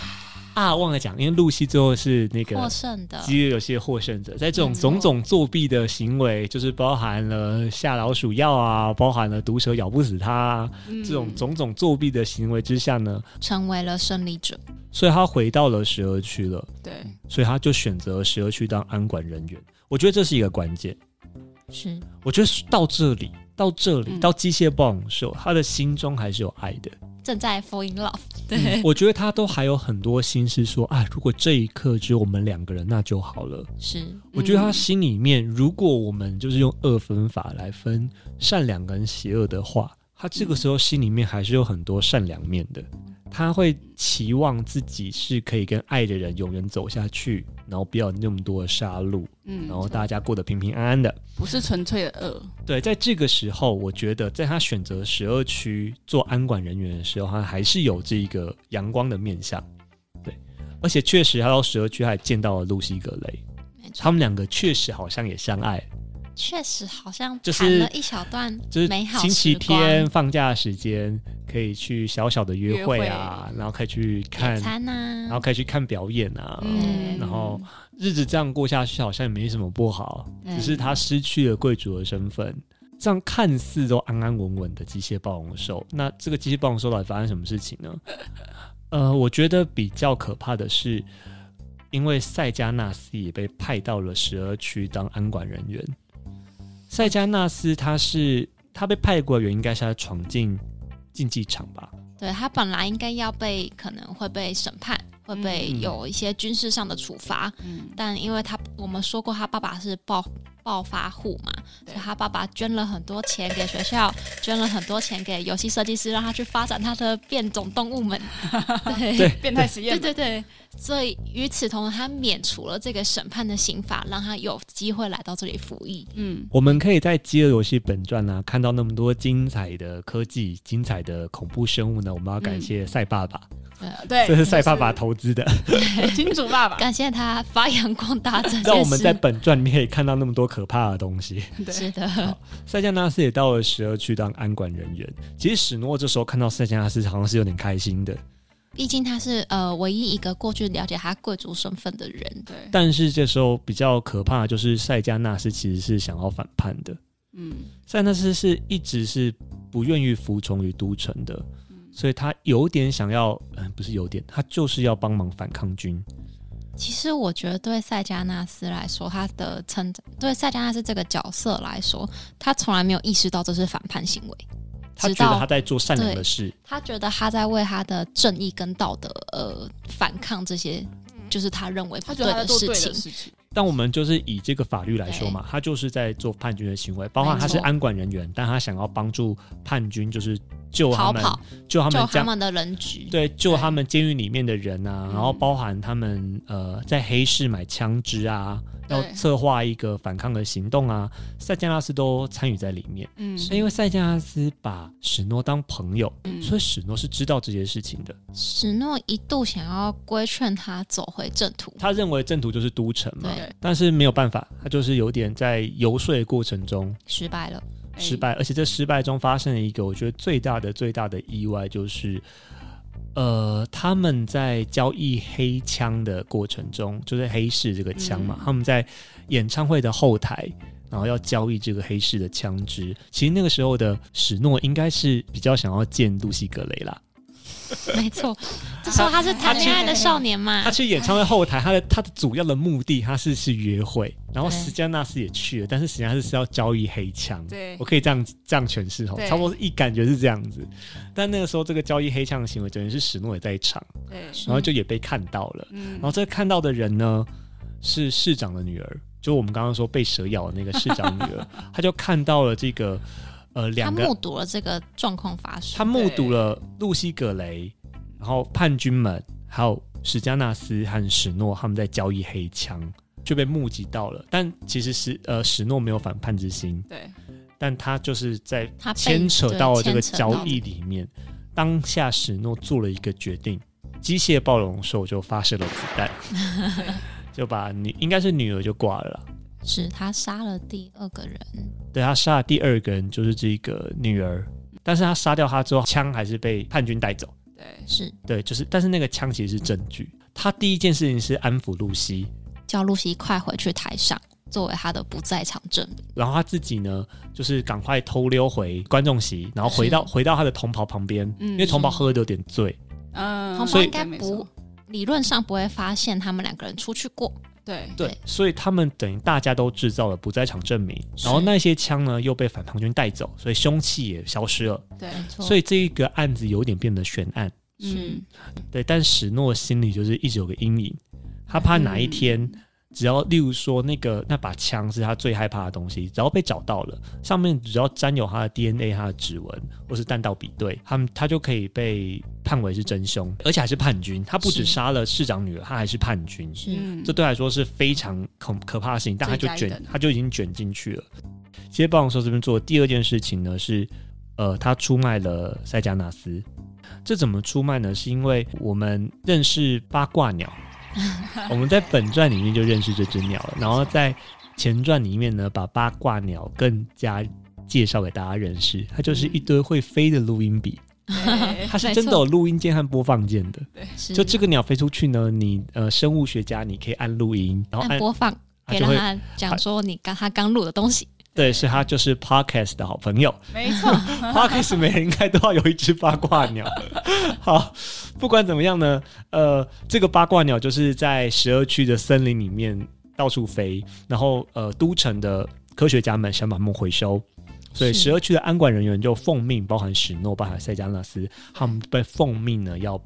啊，忘了讲，因为露西最后是那个获胜的，饥饿游戏的获胜者。在这种种种作弊的行为，就是包含了下老鼠药啊，包含了毒蛇咬不死他，啊，嗯、这种种种作弊的行为之下呢，成为了胜利者。所以他回到了十二区了。对，所以他就选择十二区当安管人员。我觉得这是一个关键。是，我觉得到这里。到这里，嗯、到机械暴龙兽，他的心中还是有爱的，正在 fall in love。对、嗯，我觉得他都还有很多心思说，啊，如果这一刻只有我们两个人，那就好了。是，我觉得他心里面，嗯、如果我们就是用二分法来分善良跟邪恶的话，他这个时候心里面还是有很多善良面的。他会期望自己是可以跟爱的人永远走下去，然后不要那么多的杀戮，嗯，然后大家过得平平安安的，不是纯粹的恶。对，在这个时候，我觉得在他选择十二区做安管人员的时候，他还是有这个阳光的面相。对，而且确实他到十二区还见到了露西·格雷，他们两个确实好像也相爱。确实好像谈了一小段就是美好，就是星期天放假的时间可以去小小的约会啊，会。然后可以去看餐啊，然后可以去看表演啊，嗯、然后日子这样过下去好像也没什么不好，嗯、只是他失去了贵族的身份，这样看似都安安稳稳的机械暴龙兽，那这个机械暴龙兽到底发生什么事情呢？呃，我觉得比较可怕的是，因为塞加纳斯也被派到了十二区当安管人员。赛加纳斯他是他被派过的原因，应该是他闯进竞技场吧？对，他本来应该要被可能会被审判，会被有一些军事上的处罚。嗯，但因为他我们说过，他爸爸是暴暴发户嘛，所以他爸爸捐了很多钱给学校，捐了很多钱给游戏设计师，让他去发展他的变种动物们。对，对变态实验。对对对。所以与此同时，他免除了这个审判的刑罚，让他有机会来到这里服役。嗯，我们可以在《饥饿游戏本传》呢看到那么多精彩的科技、精彩的恐怖生物呢。我们要感谢赛爸爸，嗯、对，这是赛爸爸投资的，金主爸爸，感谢他发扬光大这件事。让我们在本传里面可以看到那么多可怕的东西。对，是的。塞加纳斯也到了十二区当安管人员。其实史诺这时候看到塞加纳斯，好像是有点开心的。毕竟他是呃唯一一个过去了解他贵族身份的人。对。但是这时候比较可怕的就是塞加纳斯其实是想要反叛的。嗯。赛加纳斯是一直是不愿意服从于都城的。所以他有点想要，嗯，不是有点，他就是要帮忙反抗军。其实我觉得对塞加纳斯来说，他的成长，对塞加纳斯这个角色来说，他从来没有意识到这是反叛行为。他觉得他在做善良的事，他觉得他在为他的正义跟道德呃反抗这些，就是他认为不对的事情。但我们就是以这个法律来说嘛，他就是在做叛军的行为，包括他是安管人员，但他想要帮助叛军，就是。救他们，救他们，救他们的人局，对，救他们监狱里面的人啊，然后包含他们呃在黑市买枪支啊，要策划一个反抗的行动啊，塞加拉斯都参与在里面。嗯，所以因为塞加拉斯把史诺当朋友，所以史诺是知道这些事情的。史诺一度想要规劝他走回正途，他认为正途就是都城嘛，但是没有办法，他就是有点在游说的过程中失败了。失败，而且这失败中发生了一个我觉得最大的最大的意外，就是，呃，他们在交易黑枪的过程中，就是黑市这个枪嘛，嗯、他们在演唱会的后台，然后要交易这个黑市的枪支。其实那个时候的史诺应该是比较想要见露西·格雷啦。没错，这时候他是谈恋爱的少年嘛。他去演唱会后台，他的他的主要的目的，他是去约会。然后史嘉纳斯也去了，但是史嘉纳斯是要交易黑枪。对，我可以这样这样诠释哦，差不多一感觉是这样子。但那个时候，这个交易黑枪的行为，等于是史诺也在场。对，然后就也被看到了。嗯，然后这个看到的人呢，是市长的女儿，就我们刚刚说被蛇咬的那个市长女儿，他就看到了这个。呃，两个他目睹了这个状况发生。他目睹了露西·葛雷，然后叛军们，还有史加纳斯和史诺他们在交易黑枪，就被目击到了。但其实是呃，史诺没有反叛之心。对，但他就是在牵扯到了这个交易里面。当下史诺做了一个决定，机械暴龙兽就发射了子弹，就把女应该是女儿就挂了。是他杀了第二个人，对，他杀了第二个人就是这个女儿，但是他杀掉他之后，枪还是被叛军带走。对，是对，就是，但是那个枪其实是证据。他第一件事情是安抚露西，叫露西快回去台上，作为他的不在场证明。然后他自己呢，就是赶快偷溜回观众席，然后回到回到他的同袍旁边，嗯，因为同袍喝的有点醉，嗯，同袍应该不理论上不会发现他们两个人出去过。对对，所以他们等于大家都制造了不在场证明，然后那些枪呢又被反叛军带走，所以凶器也消失了。对，所以这一个案子有点变得悬案。嗯，对，但史诺心里就是一直有个阴影，他怕哪一天。嗯只要，例如说那个那把枪是他最害怕的东西，只要被找到了，上面只要沾有他的 DNA、他的指纹或是弹道比对，他们他就可以被判为是真凶，而且还是叛军。他不止杀了市长女儿，他还是叛军。是，这对来说是非常可可怕的事情，但他就卷，他就已经卷进去了。其实暴龙兽这边做的第二件事情呢，是呃，他出卖了塞加纳斯。这怎么出卖呢？是因为我们认识八卦鸟。我们在本传里面就认识这只鸟了，然后在前传里面呢，把八卦鸟更加介绍给大家认识。它就是一堆会飞的录音笔，它是真的有录音键和播放键的。对，就这个鸟飞出去呢，你呃生物学家你可以按录音，然后按，按播放，可以让它讲说你刚他刚录的东西。对，是他就是 Podcast 的好朋友。没错，Podcast 每人应该都要有一只八卦鸟。好，不管怎么样呢，呃，这个八卦鸟就是在十二区的森林里面到处飞，然后呃，都城的科学家们想把它们回收，所以十二区的安管人员就奉命，包含史诺、包含塞加纳斯，他们被奉命呢要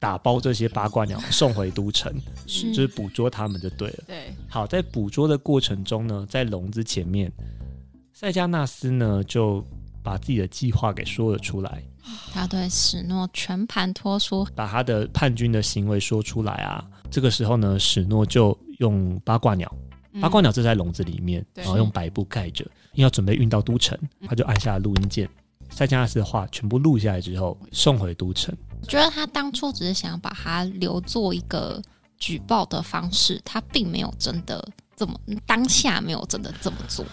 打包这些八卦鸟 送回都城，是就是捕捉它们就对了。对，好，在捕捉的过程中呢，在笼子前面，塞加纳斯呢就把自己的计划给说了出来。他对史诺全盘托出，把他的叛军的行为说出来啊。这个时候呢，史诺就用八卦鸟，八卦鸟就在笼子里面，嗯、然后用白布盖着，因为要准备运到都城，他就按下了录音键。塞加纳斯的话全部录下来之后，送回都城。我觉得他当初只是想把它留作一个举报的方式，他并没有真的这么当下没有真的这么做。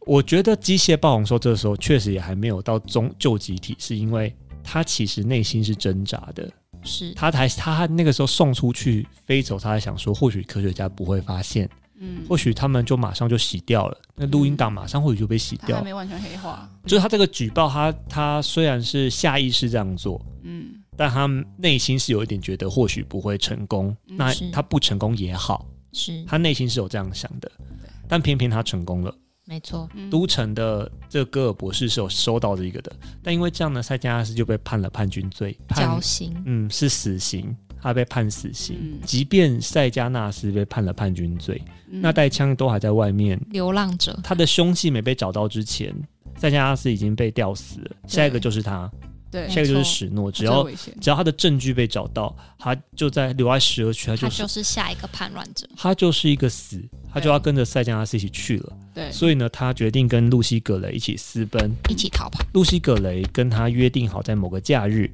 我觉得机械暴龙兽这时候确实也还没有到终救集体，是因为他其实内心是挣扎的。是他才他那个时候送出去飞走，他还想说，或许科学家不会发现，嗯，或许他们就马上就洗掉了，那录音档马上或许就被洗掉，还没完全黑化。就是他这个举报，他他虽然是下意识这样做，嗯，但他内心是有一点觉得或许不会成功，那他不成功也好，是。他内心是有这样想的，但偏偏他成功了。没错，都城的这个戈尔博士是有收到这个的，但因为这样呢，塞加纳斯就被判了叛军罪，绞刑，嗯，是死刑，他被判死刑。嗯、即便塞加纳斯被判了叛军罪，嗯、那带枪都还在外面。流浪者，他的凶器没被找到之前，塞加纳斯已经被吊死了，下一个就是他。对，下一个就是史诺，只要只要他的证据被找到，他就在留在十二区，他就是、他就是下一个叛乱者，他就是一个死，他就要跟着塞加纳斯一起去了。对，所以呢，他决定跟露西·葛雷一起私奔，一起逃跑。露西·葛雷跟他约定好，在某个假日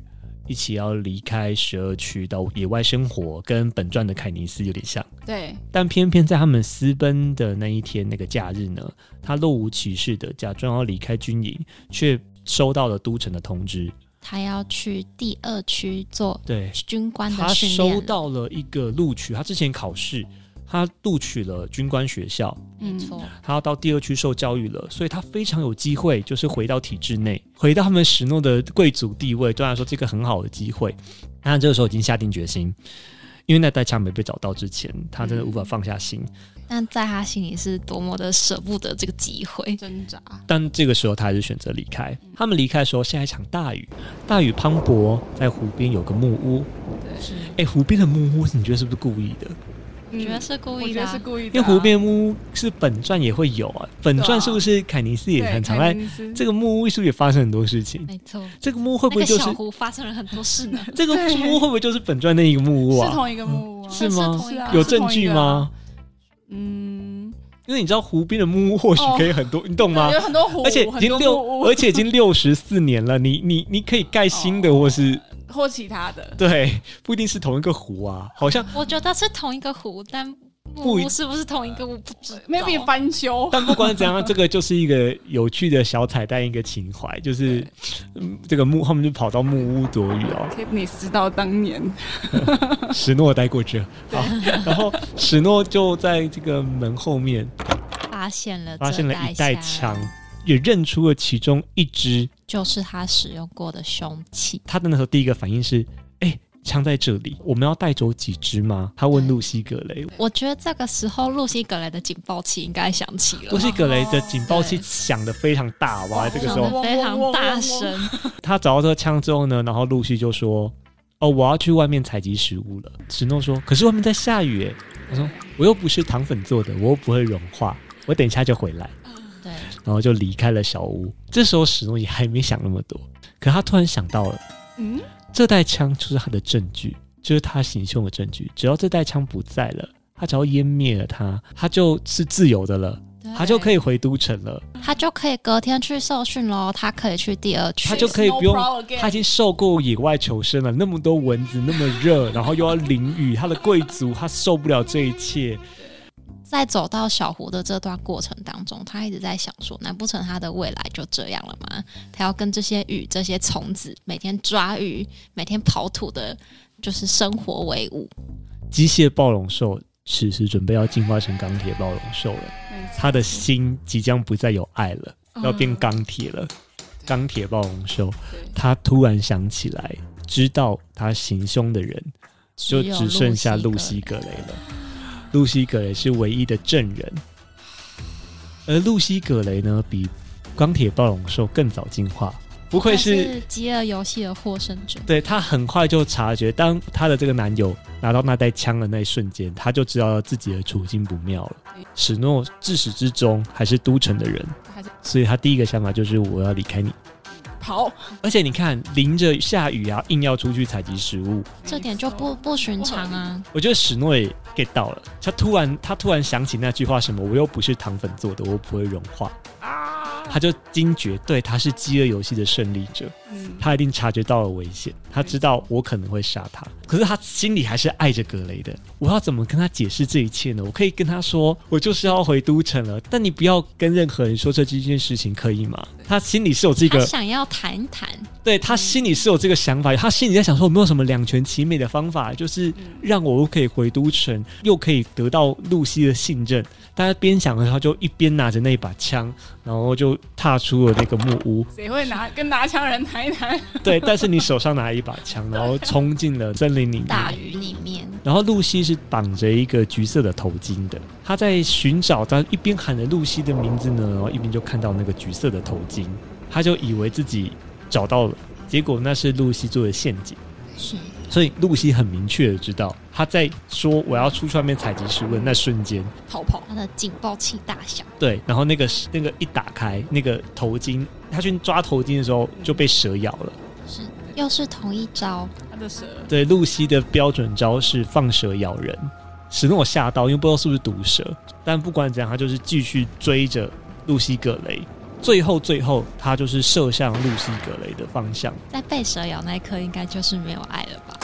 一起要离开十二区到野外生活，跟本传的凯尼斯有点像。对，但偏偏在他们私奔的那一天，那个假日呢，他若无其事的假装要离开军营，却收到了都城的通知。他要去第二区做对军官的训练。他收到了一个录取，他之前考试，他录取了军官学校，没错。他要到第二区受教育了，所以他非常有机会，就是回到体制内，回到他们史诺的贵族地位。对他来说，这个很好的机会。他这个时候已经下定决心，因为那袋枪没被找到之前，他真的无法放下心。嗯但在他心里是多么的舍不得这个机会，挣扎。但这个时候他还是选择离开。他们离开的时候下一场大雨，大雨磅礴，在湖边有个木屋。对，是。哎，湖边的木屋，你觉得是不是故意的？我觉得是故意的，是故意的。因为湖边木屋是本传也会有啊，本传是不是凯尼斯也很常在？这个木屋是不是也发生很多事情？没错。这个木屋会不会就是小湖发生了很多事呢？这个木屋会不会就是本传那一个木屋啊？是同一个木屋，是吗？有证据吗？嗯，因为你知道湖边的木屋或许可以很多，哦、你懂吗？有很多湖，而且已经六，而且已经六十四年了。你你你可以盖新的，或是、哦、或其他的，对，不一定是同一个湖啊。好像我觉得是同一个湖，但。不是不是同一个，我不知道。maybe 翻修。但不管怎样，这个就是一个有趣的小彩蛋，一个情怀，就是对嗯，这个木后面就跑到木屋躲雨哦。你知道当年 史诺待过这，好，然后史诺就在这个门后面发现了发现了一袋枪，也认出了其中一支，就是他使用过的凶器。他的那时候第一个反应是，哎。枪在这里，我们要带走几支吗？他问露西·格雷。我觉得这个时候，露西·格雷的警报器应该响起了。露西·格雷的警报器响的非常大，哇！这个时候非常大声。他找到这个枪之后呢，然后露西就说：“哦，我要去外面采集食物了。”史诺说：“可是外面在下雨。”哎，他说：“我又不是糖粉做的，我又不会融化，我等一下就回来。”对，然后就离开了小屋。这时候史诺也还没想那么多，可他突然想到了，嗯。这袋枪就是他的证据，就是他行凶的证据。只要这袋枪不在了，他只要湮灭了他，他就是自由的了，他就可以回都城了，他就可以隔天去受训喽，他可以去第二区，他就可以不用，他已经受够野外求生了，那么多蚊子，那么热，然后又要淋雨，他的贵族他受不了这一切。在走到小湖的这段过程当中，他一直在想说：难不成他的未来就这样了吗？他要跟这些鱼、这些虫子每天抓鱼、每天刨土的，就是生活为伍。机械暴龙兽此时准备要进化成钢铁暴龙兽了，他的心即将不再有爱了，要变钢铁了。钢铁暴龙兽，他突然想起来，知道他行凶的人就只剩下露西·格雷了。露西·葛雷是唯一的证人，而露西·葛雷呢，比钢铁暴龙兽更早进化，不愧是饥饿游戏的获胜者。对，他很快就察觉，当他的这个男友拿到那袋枪的那一瞬间，他就知道自己的处境不妙了。史诺自始至终还是都城的人，所以他第一个想法就是我要离开你。好，而且你看，淋着下雨啊，硬要出去采集食物，这点就不不寻常啊。我觉得史诺也 get 到了，他突然他突然想起那句话，什么我又不是糖粉做的，我不会融化。啊，他就惊觉，对，他是饥饿游戏的胜利者，嗯，他一定察觉到了危险，他知道我可能会杀他，可是他心里还是爱着格雷的。我要怎么跟他解释这一切呢？我可以跟他说，我就是要回都城了，但你不要跟任何人说这这件事情，可以吗？他心里是有这个，想要谈谈，对，他心里是有这个想法，他心里在想说，有没有什么两全其美的方法，就是让我可以回都城，又可以得到露西的信任。大家边想的时候，就一边拿着那把枪，然后就踏出了那个木屋。谁会拿跟拿枪人谈一谈？对，但是你手上拿一把枪，然后冲进了森林里面。大雨里面。然后露西是绑着一个橘色的头巾的，他在寻找，他一边喊着露西的名字呢，然后一边就看到那个橘色的头巾，他就以为自己找到了，结果那是露西做的陷阱。是。所以露西很明确的知道，他在说我要出去外面采集食物的那瞬间逃跑，他的警报器大响。对，然后那个那个一打开，那个头巾，他去抓头巾的时候就被蛇咬了。是，又是同一招，他的蛇。对，露西的标准招是放蛇咬人，史诺吓到，因为不知道是不是毒蛇，但不管怎样，他就是继续追着露西·葛雷。最后，最后，他就是射向露西·格雷的方向。在被蛇咬那一刻，应该就是没有爱了吧？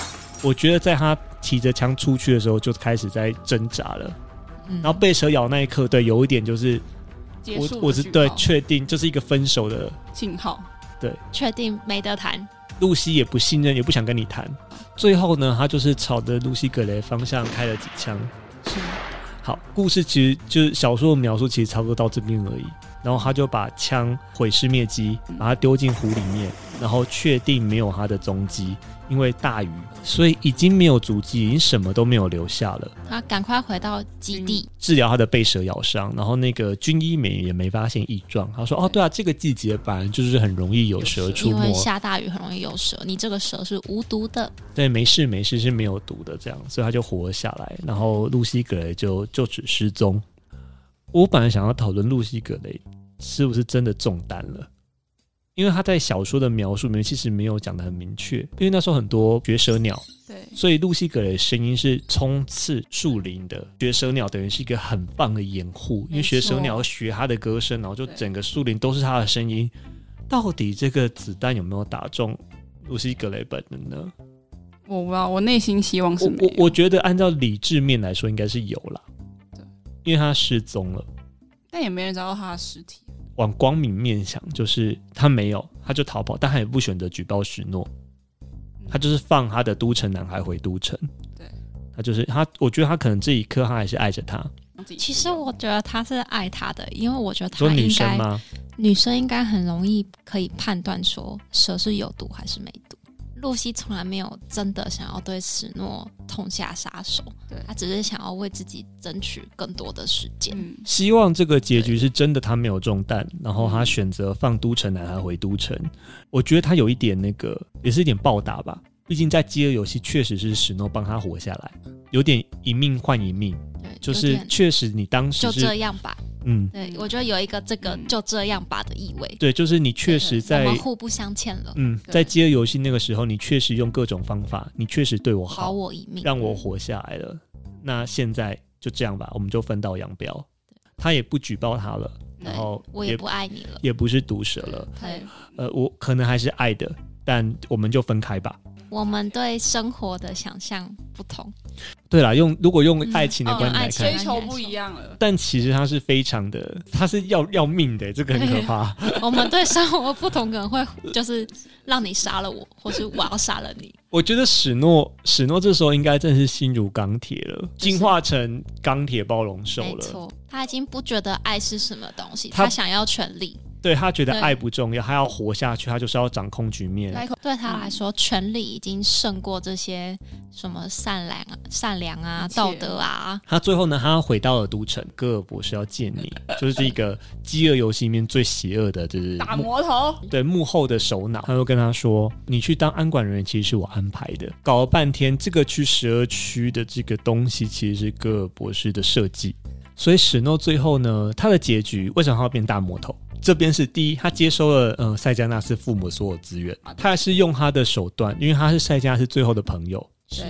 我觉得在他提着枪出去的时候，就开始在挣扎了。嗯、然后被蛇咬那一刻，对，有一点就是我，我是对确定这是一个分手的信号。对，确定没得谈。露西也不信任，也不想跟你谈。最后呢，他就是朝着露西·格雷方向开了几枪。是。好，故事其实就是小说的描述，其实差不多到这边而已。然后他就把枪毁尸灭迹，把它丢进湖里面，然后确定没有他的踪迹。因为大雨，所以已经没有足迹，已经什么都没有留下了。他赶快回到基地治疗他的被蛇咬伤，然后那个军医美也没发现异状。他说：“哦，对啊，这个季节本来就是很容易有蛇出没，因为下大雨很容易有蛇。你这个蛇是无毒的，对，没事没事是没有毒的，这样，所以他就活了下来。然后露西格雷就就此失踪。我本来想要讨论露西格雷是不是真的中弹了。”因为他在小说的描述里面其实没有讲的很明确，因为那时候很多绝舌鸟，对，所以露西格雷的声音是冲刺树林的。绝舌鸟等于是一个很棒的掩护，因为绝舌鸟要学它的歌声，然后就整个树林都是它的声音。到底这个子弹有没有打中露西格雷本人呢？我不知道，我内心希望是我我我觉得按照理智面来说应该是有啦，对，因为他失踪了，但也没人找到他的尸体。往光明面想，就是他没有，他就逃跑，但他也不选择举报许诺，他就是放他的都城男孩回都城。对，他就是他，我觉得他可能这一刻他还是爱着他。其实我觉得他是爱他的，因为我觉得他说女生吗？女生应该很容易可以判断说蛇是有毒还是没毒。露西从来没有真的想要对史诺痛下杀手，对，他只是想要为自己争取更多的时间，嗯，希望这个结局是真的，他没有中弹，然后他选择放都城男孩回都城。我觉得他有一点那个，也是一点报答吧。毕竟在饥饿游戏确实是史诺帮他活下来，有点一命换一命，对，就是确实你当时就这样吧。嗯，对，我觉得有一个这个就这样吧的意味。对，就是你确实在我们互不相欠了。嗯，在饥饿游戏那个时候，你确实用各种方法，你确实对我好，保我一命，让我活下来了。那现在就这样吧，我们就分道扬镳。他也不举报他了，然后我也不爱你了，也不是毒蛇了。对，呃，我可能还是爱的，但我们就分开吧。我们对生活的想象不同。对啦，用如果用爱情的观点来看，追求不一样了。但其实它是非常的，它是要要命的，这个很可怕。我们对生活不同，可能会就是让你杀了我，或是我要杀了你。我觉得史诺史诺这时候应该真是心如钢铁了，进化成钢铁暴龙兽了。没错，他已经不觉得爱是什么东西，他，他想要权力。对，他觉得爱不重要，他要活下去，他就是要掌控局面。对他来说，权力已经胜过这些什么善良、善良啊、道德啊。他最后呢，他回到了都城，戈尔博士要见你，就是这个饥饿游戏里面最邪恶的，就是大魔头。对，幕后的首脑，他又跟他说：“你去当安管人员，其实是我安排的。”搞了半天，这个去十二区的这个东西，其实是戈尔博士的设计。所以史诺最后呢，他的结局为什么他要变大魔头？这边是第一，他接收了嗯塞加纳斯父母所有资源，他还是用他的手段，因为他是塞加纳斯最后的朋友，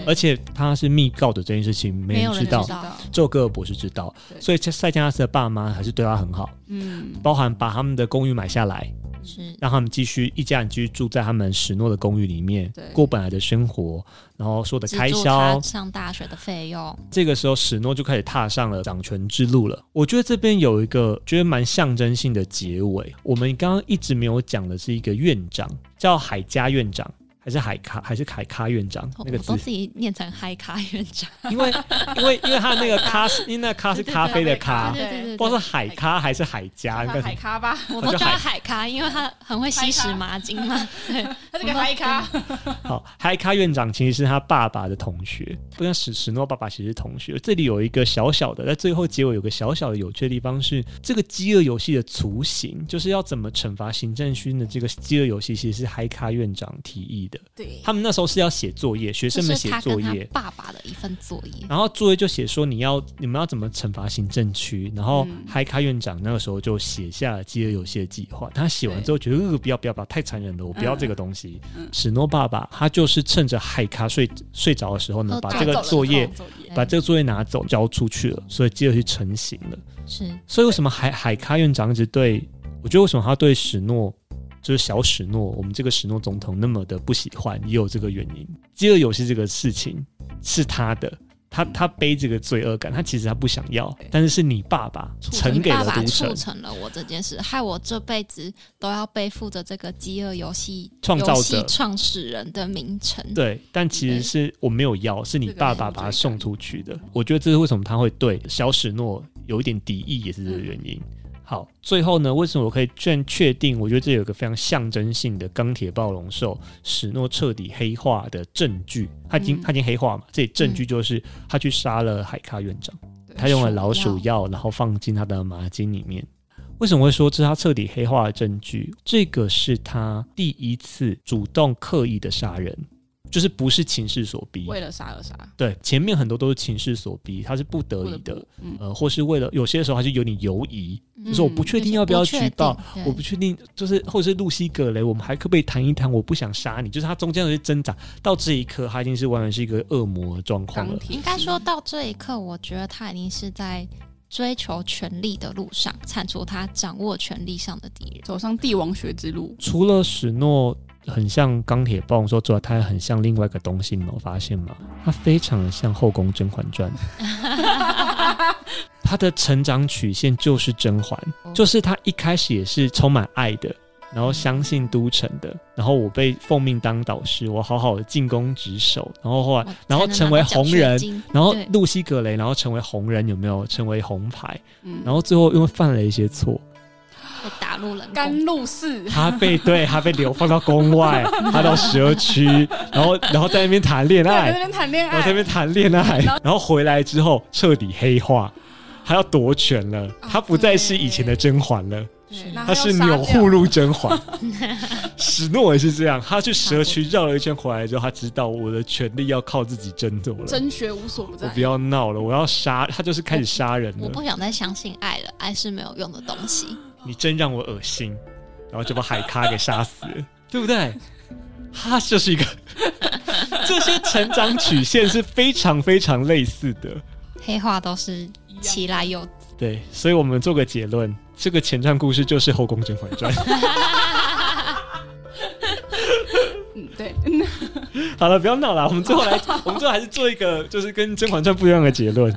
而且他是密告的这件事情没人知道，只有戈尔博士知道，所以塞加纳斯的爸妈还是对他很好，嗯，包含把他们的公寓买下来，是让他们继续一家人继续住在他们史诺的公寓里面，过本来的生活，然后所有的开销，上大学的费用。这个时候，史诺就开始踏上了掌权之路了。我觉得这边有一个觉得蛮象征性的结尾。我们刚刚一直没有讲的是一个院长，叫海家院长。还是海咖，还是海咖院长？那个字我都自己念成海咖院长，因为因为因为他那个 咖是，因为那咖是咖啡的咖，对对对，不知道是海咖还是海嘉，海咖吧？我都叫海咖，因为他很会吸食麻精嘛。对，他是个海咖。好，海咖院长其实是他爸爸的同学，不像史史诺爸爸其实是同学。这里有一个小小的，在最后结尾有个小小的有趣的地方是，这个饥饿游戏的雏形，就是要怎么惩罚行政勋的这个饥饿游戏，其实是海咖院长提议的。对，他们那时候是要写作业，学生们写作业，爸爸的一份作业。然后作业就写说你要你们要怎么惩罚行政区，然后嗨卡院长那个时候就写下了饥饿游戏的计划。他写完之后觉得呃不要不要不要太残忍了，我不要这个东西。史诺爸爸他就是趁着海卡睡睡着的时候呢，把这个作业把这个作业拿走交出去了，所以饥饿游戏成型了。是，所以为什么海海咖院长一直对我觉得为什么他对史诺？就是小史诺，我们这个史诺总统那么的不喜欢，也有这个原因。饥饿游戏这个事情是他的，他他背这个罪恶感，他其实他不想要，但是是你爸爸成给了都成，促成了我这件事，害我这辈子都要背负着这个饥饿游戏创造者、创始人的名称。对，但其实是我没有要，是你爸爸把他送出去的。我觉得这是为什么他会对小史诺有一点敌意，也是这个原因。嗯好，最后呢，为什么我可以确确定？我觉得这有个非常象征性的钢铁暴龙兽史诺彻底黑化的证据。他已经他已经黑化嘛？这里证据就是他去杀了海卡院长，他用了老鼠药，然后放进他的麻巾里面。为什么会说这是他彻底黑化的证据？这个是他第一次主动刻意的杀人。就是不是情势所逼，为了杀而杀。对，前面很多都是情势所逼，他是不得已的，嗯、呃，或是为了有些时候还是有点犹疑，嗯、就是我不确定要不要举报，不我不确定，就是或者是露西格雷，我们还可不可以谈一谈？我不想杀你，就是他中间有些挣扎，到这一刻他已经是完全是一个恶魔的状况了。应该说到这一刻，我觉得他已经是在追求权力的路上，铲除他掌握权力上的敌人，走上帝王学之路。除了史诺。很像钢铁暴龙，说主要它还很像另外一个东西，你有发现吗？它非常的像《后宫甄嬛传》，它的成长曲线就是甄嬛，就是他一开始也是充满爱的，然后相信都城的，然后我被奉命当导师，我好好的进宫职守，然后后来然后成为红人，然后露西格雷，然后成为红人，有没有成为红牌？然后最后因为犯了一些错。被打入了甘露寺，他被对，他被流放到宫外，他到蛇区，然后然后在那边谈恋爱，在那边谈恋爱，然后在那边谈恋爱，然后回来之后彻底黑化，他要夺权了，他不再是以前的甄嬛了，他是钮祜禄甄嬛。史诺也是这样，他去蛇区绕了一圈回来之后，他知道我的权力要靠自己争夺了，争学无所不在。我不要闹了，我要杀他，就是开始杀人了。我不想再相信爱了，爱是没有用的东西。你真让我恶心，然后就把海咖给杀死了，对不对？他就是一个，这些成长曲线是非常非常类似的，黑化都是其来有自。对，所以我们做个结论，这个前传故事就是《后宫甄嬛传》。嗯，对。好了，不要闹了，我们最后来，我们最后还是做一个，就是跟《甄嬛传》不一样的结论。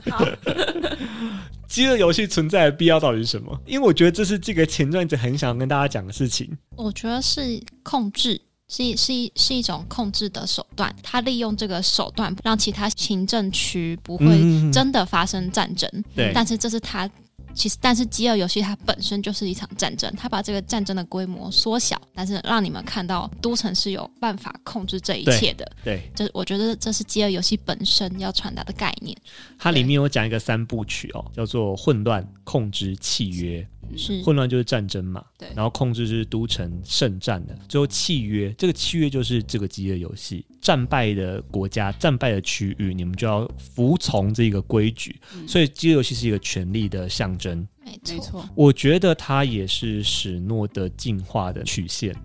饥饿游戏存在的必要到底是什么？因为我觉得这是这个前传一直很想跟大家讲的事情。我觉得是控制，是一是一是一种控制的手段。他利用这个手段让其他行政区不会真的发生战争。对、嗯，但是这是他。其实，但是饥饿游戏它本身就是一场战争，它把这个战争的规模缩小，但是让你们看到都城是有办法控制这一切的。对，这我觉得这是饥饿游戏本身要传达的概念。它里面有讲一个三部曲哦，叫做混乱、控制、契约。是混乱就是战争嘛，对，然后控制是都城圣战的，最后契约，这个契约就是这个饥饿游戏，战败的国家、战败的区域，你们就要服从这个规矩，嗯、所以饥饿游戏是一个权力的象征，没错，我觉得它也是史诺的进化的曲线。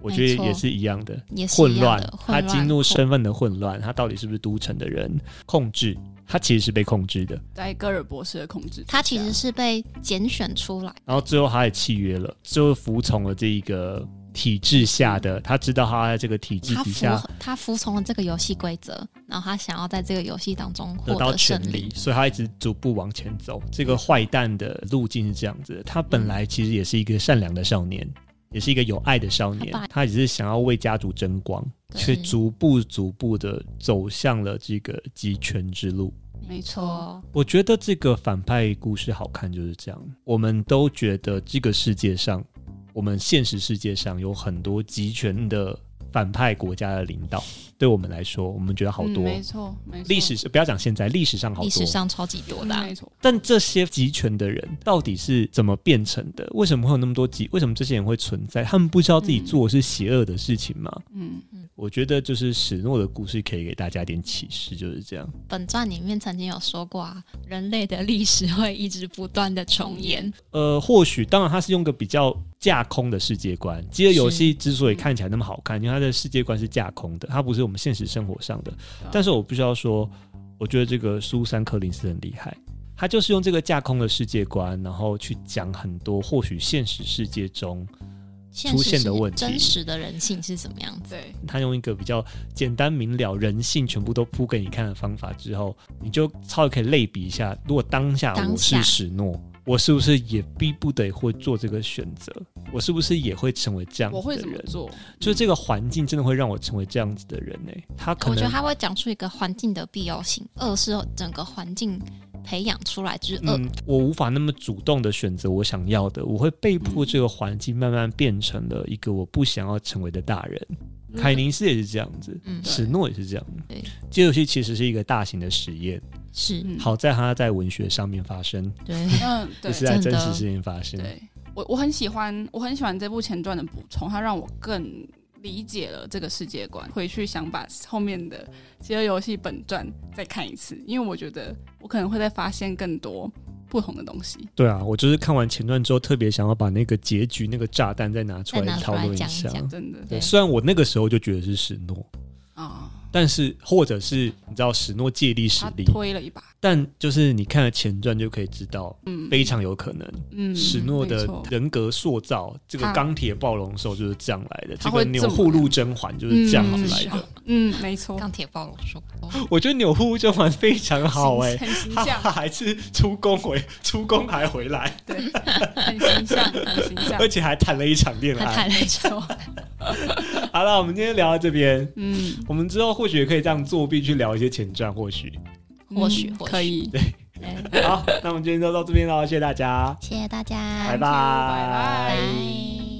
我觉得也是一样的，混乱。混乱他进入身份的混乱，他到底是不是都城的人控制？他其实是被控制的，在戈尔博士的控制，他其实是被拣选出来，然后最后他也契约了，最后服从了这一个体制下的，他知道他在这个体制底下，他服，他服从了这个游戏规则，然后他想要在这个游戏当中获得到权利，所以他一直逐步往前走。这个坏蛋的路径是这样子的，他本来其实也是一个善良的少年。也是一个有爱的少年，他，只是想要为家族争光，却逐步逐步的走向了这个集权之路。没错，我觉得这个反派故事好看就是这样。我们都觉得这个世界上，我们现实世界上有很多集权的。反派国家的领导，对我们来说，我们觉得好多。没错，没错。历史是不要讲现在，历史上好多，历史上超级多的，啊。没错。但这些集权的人到底是怎么变成的？为什么会有那么多集？为什么这些人会存在？他们不知道自己做的是邪恶的事情吗？嗯嗯。我觉得就是史诺的故事可以给大家一点启示，就是这样。本传里面曾经有说过啊，人类的历史会一直不断的重演。呃，或许当然他是用个比较。架空的世界观，饥饿游戏之所以看起来那么好看，因为它的世界观是架空的，它不是我们现实生活上的。但是我必须要说，我觉得这个苏珊·柯林斯很厉害，他就是用这个架空的世界观，然后去讲很多或许现实世界中出现的问题，真实的人性是什么样子？对，他用一个比较简单明了、人性全部都铺给你看的方法之后，你就超可以类比一下，如果当下我是史诺。我是不是也逼不得会做这个选择？我是不是也会成为这样子的人？我会怎么做？就是这个环境真的会让我成为这样子的人呢、欸？他可能我觉得他会讲出一个环境的必要性，二是整个环境培养出来之二、嗯。我无法那么主动的选择我想要的，我会被迫这个环境慢慢变成了一个我不想要成为的大人。嗯、凯宁斯也是这样子，嗯、史诺也是这样。对，这游戏其实是一个大型的实验。是，好在他在文学上面发生，对，嗯，对，是在真实事件发生。对，我我很喜欢，我很喜欢这部前传的补充，它让我更理解了这个世界观。回去想把后面的《饥饿游戏》本传再看一次，因为我觉得我可能会再发现更多不同的东西。对啊，我就是看完前传之后，特别想要把那个结局那个炸弹再拿出来讨论一下。真的，对，虽然我那个时候就觉得是史诺啊。但是，或者是你知道史诺借力使力推了一把，但就是你看了前传就可以知道，嗯，非常有可能，嗯，史诺的人格塑造，这个钢铁暴龙兽就是这样来的，这个钮祜禄甄嬛就是这样子来的，嗯，没错，钢铁暴龙兽，我觉得钮祜禄甄嬛非常好，哎，很形象，他还是出宫回出宫还回来，对，很形象，很形象，而且还谈了一场恋爱，谈了一场，好了，我们今天聊到这边，嗯，我们之后。或许也可以这样作弊去聊一些前传，或许，或许。可以。对，好，那我们今天就到这边了，谢谢大家，谢谢大家，拜拜，拜拜。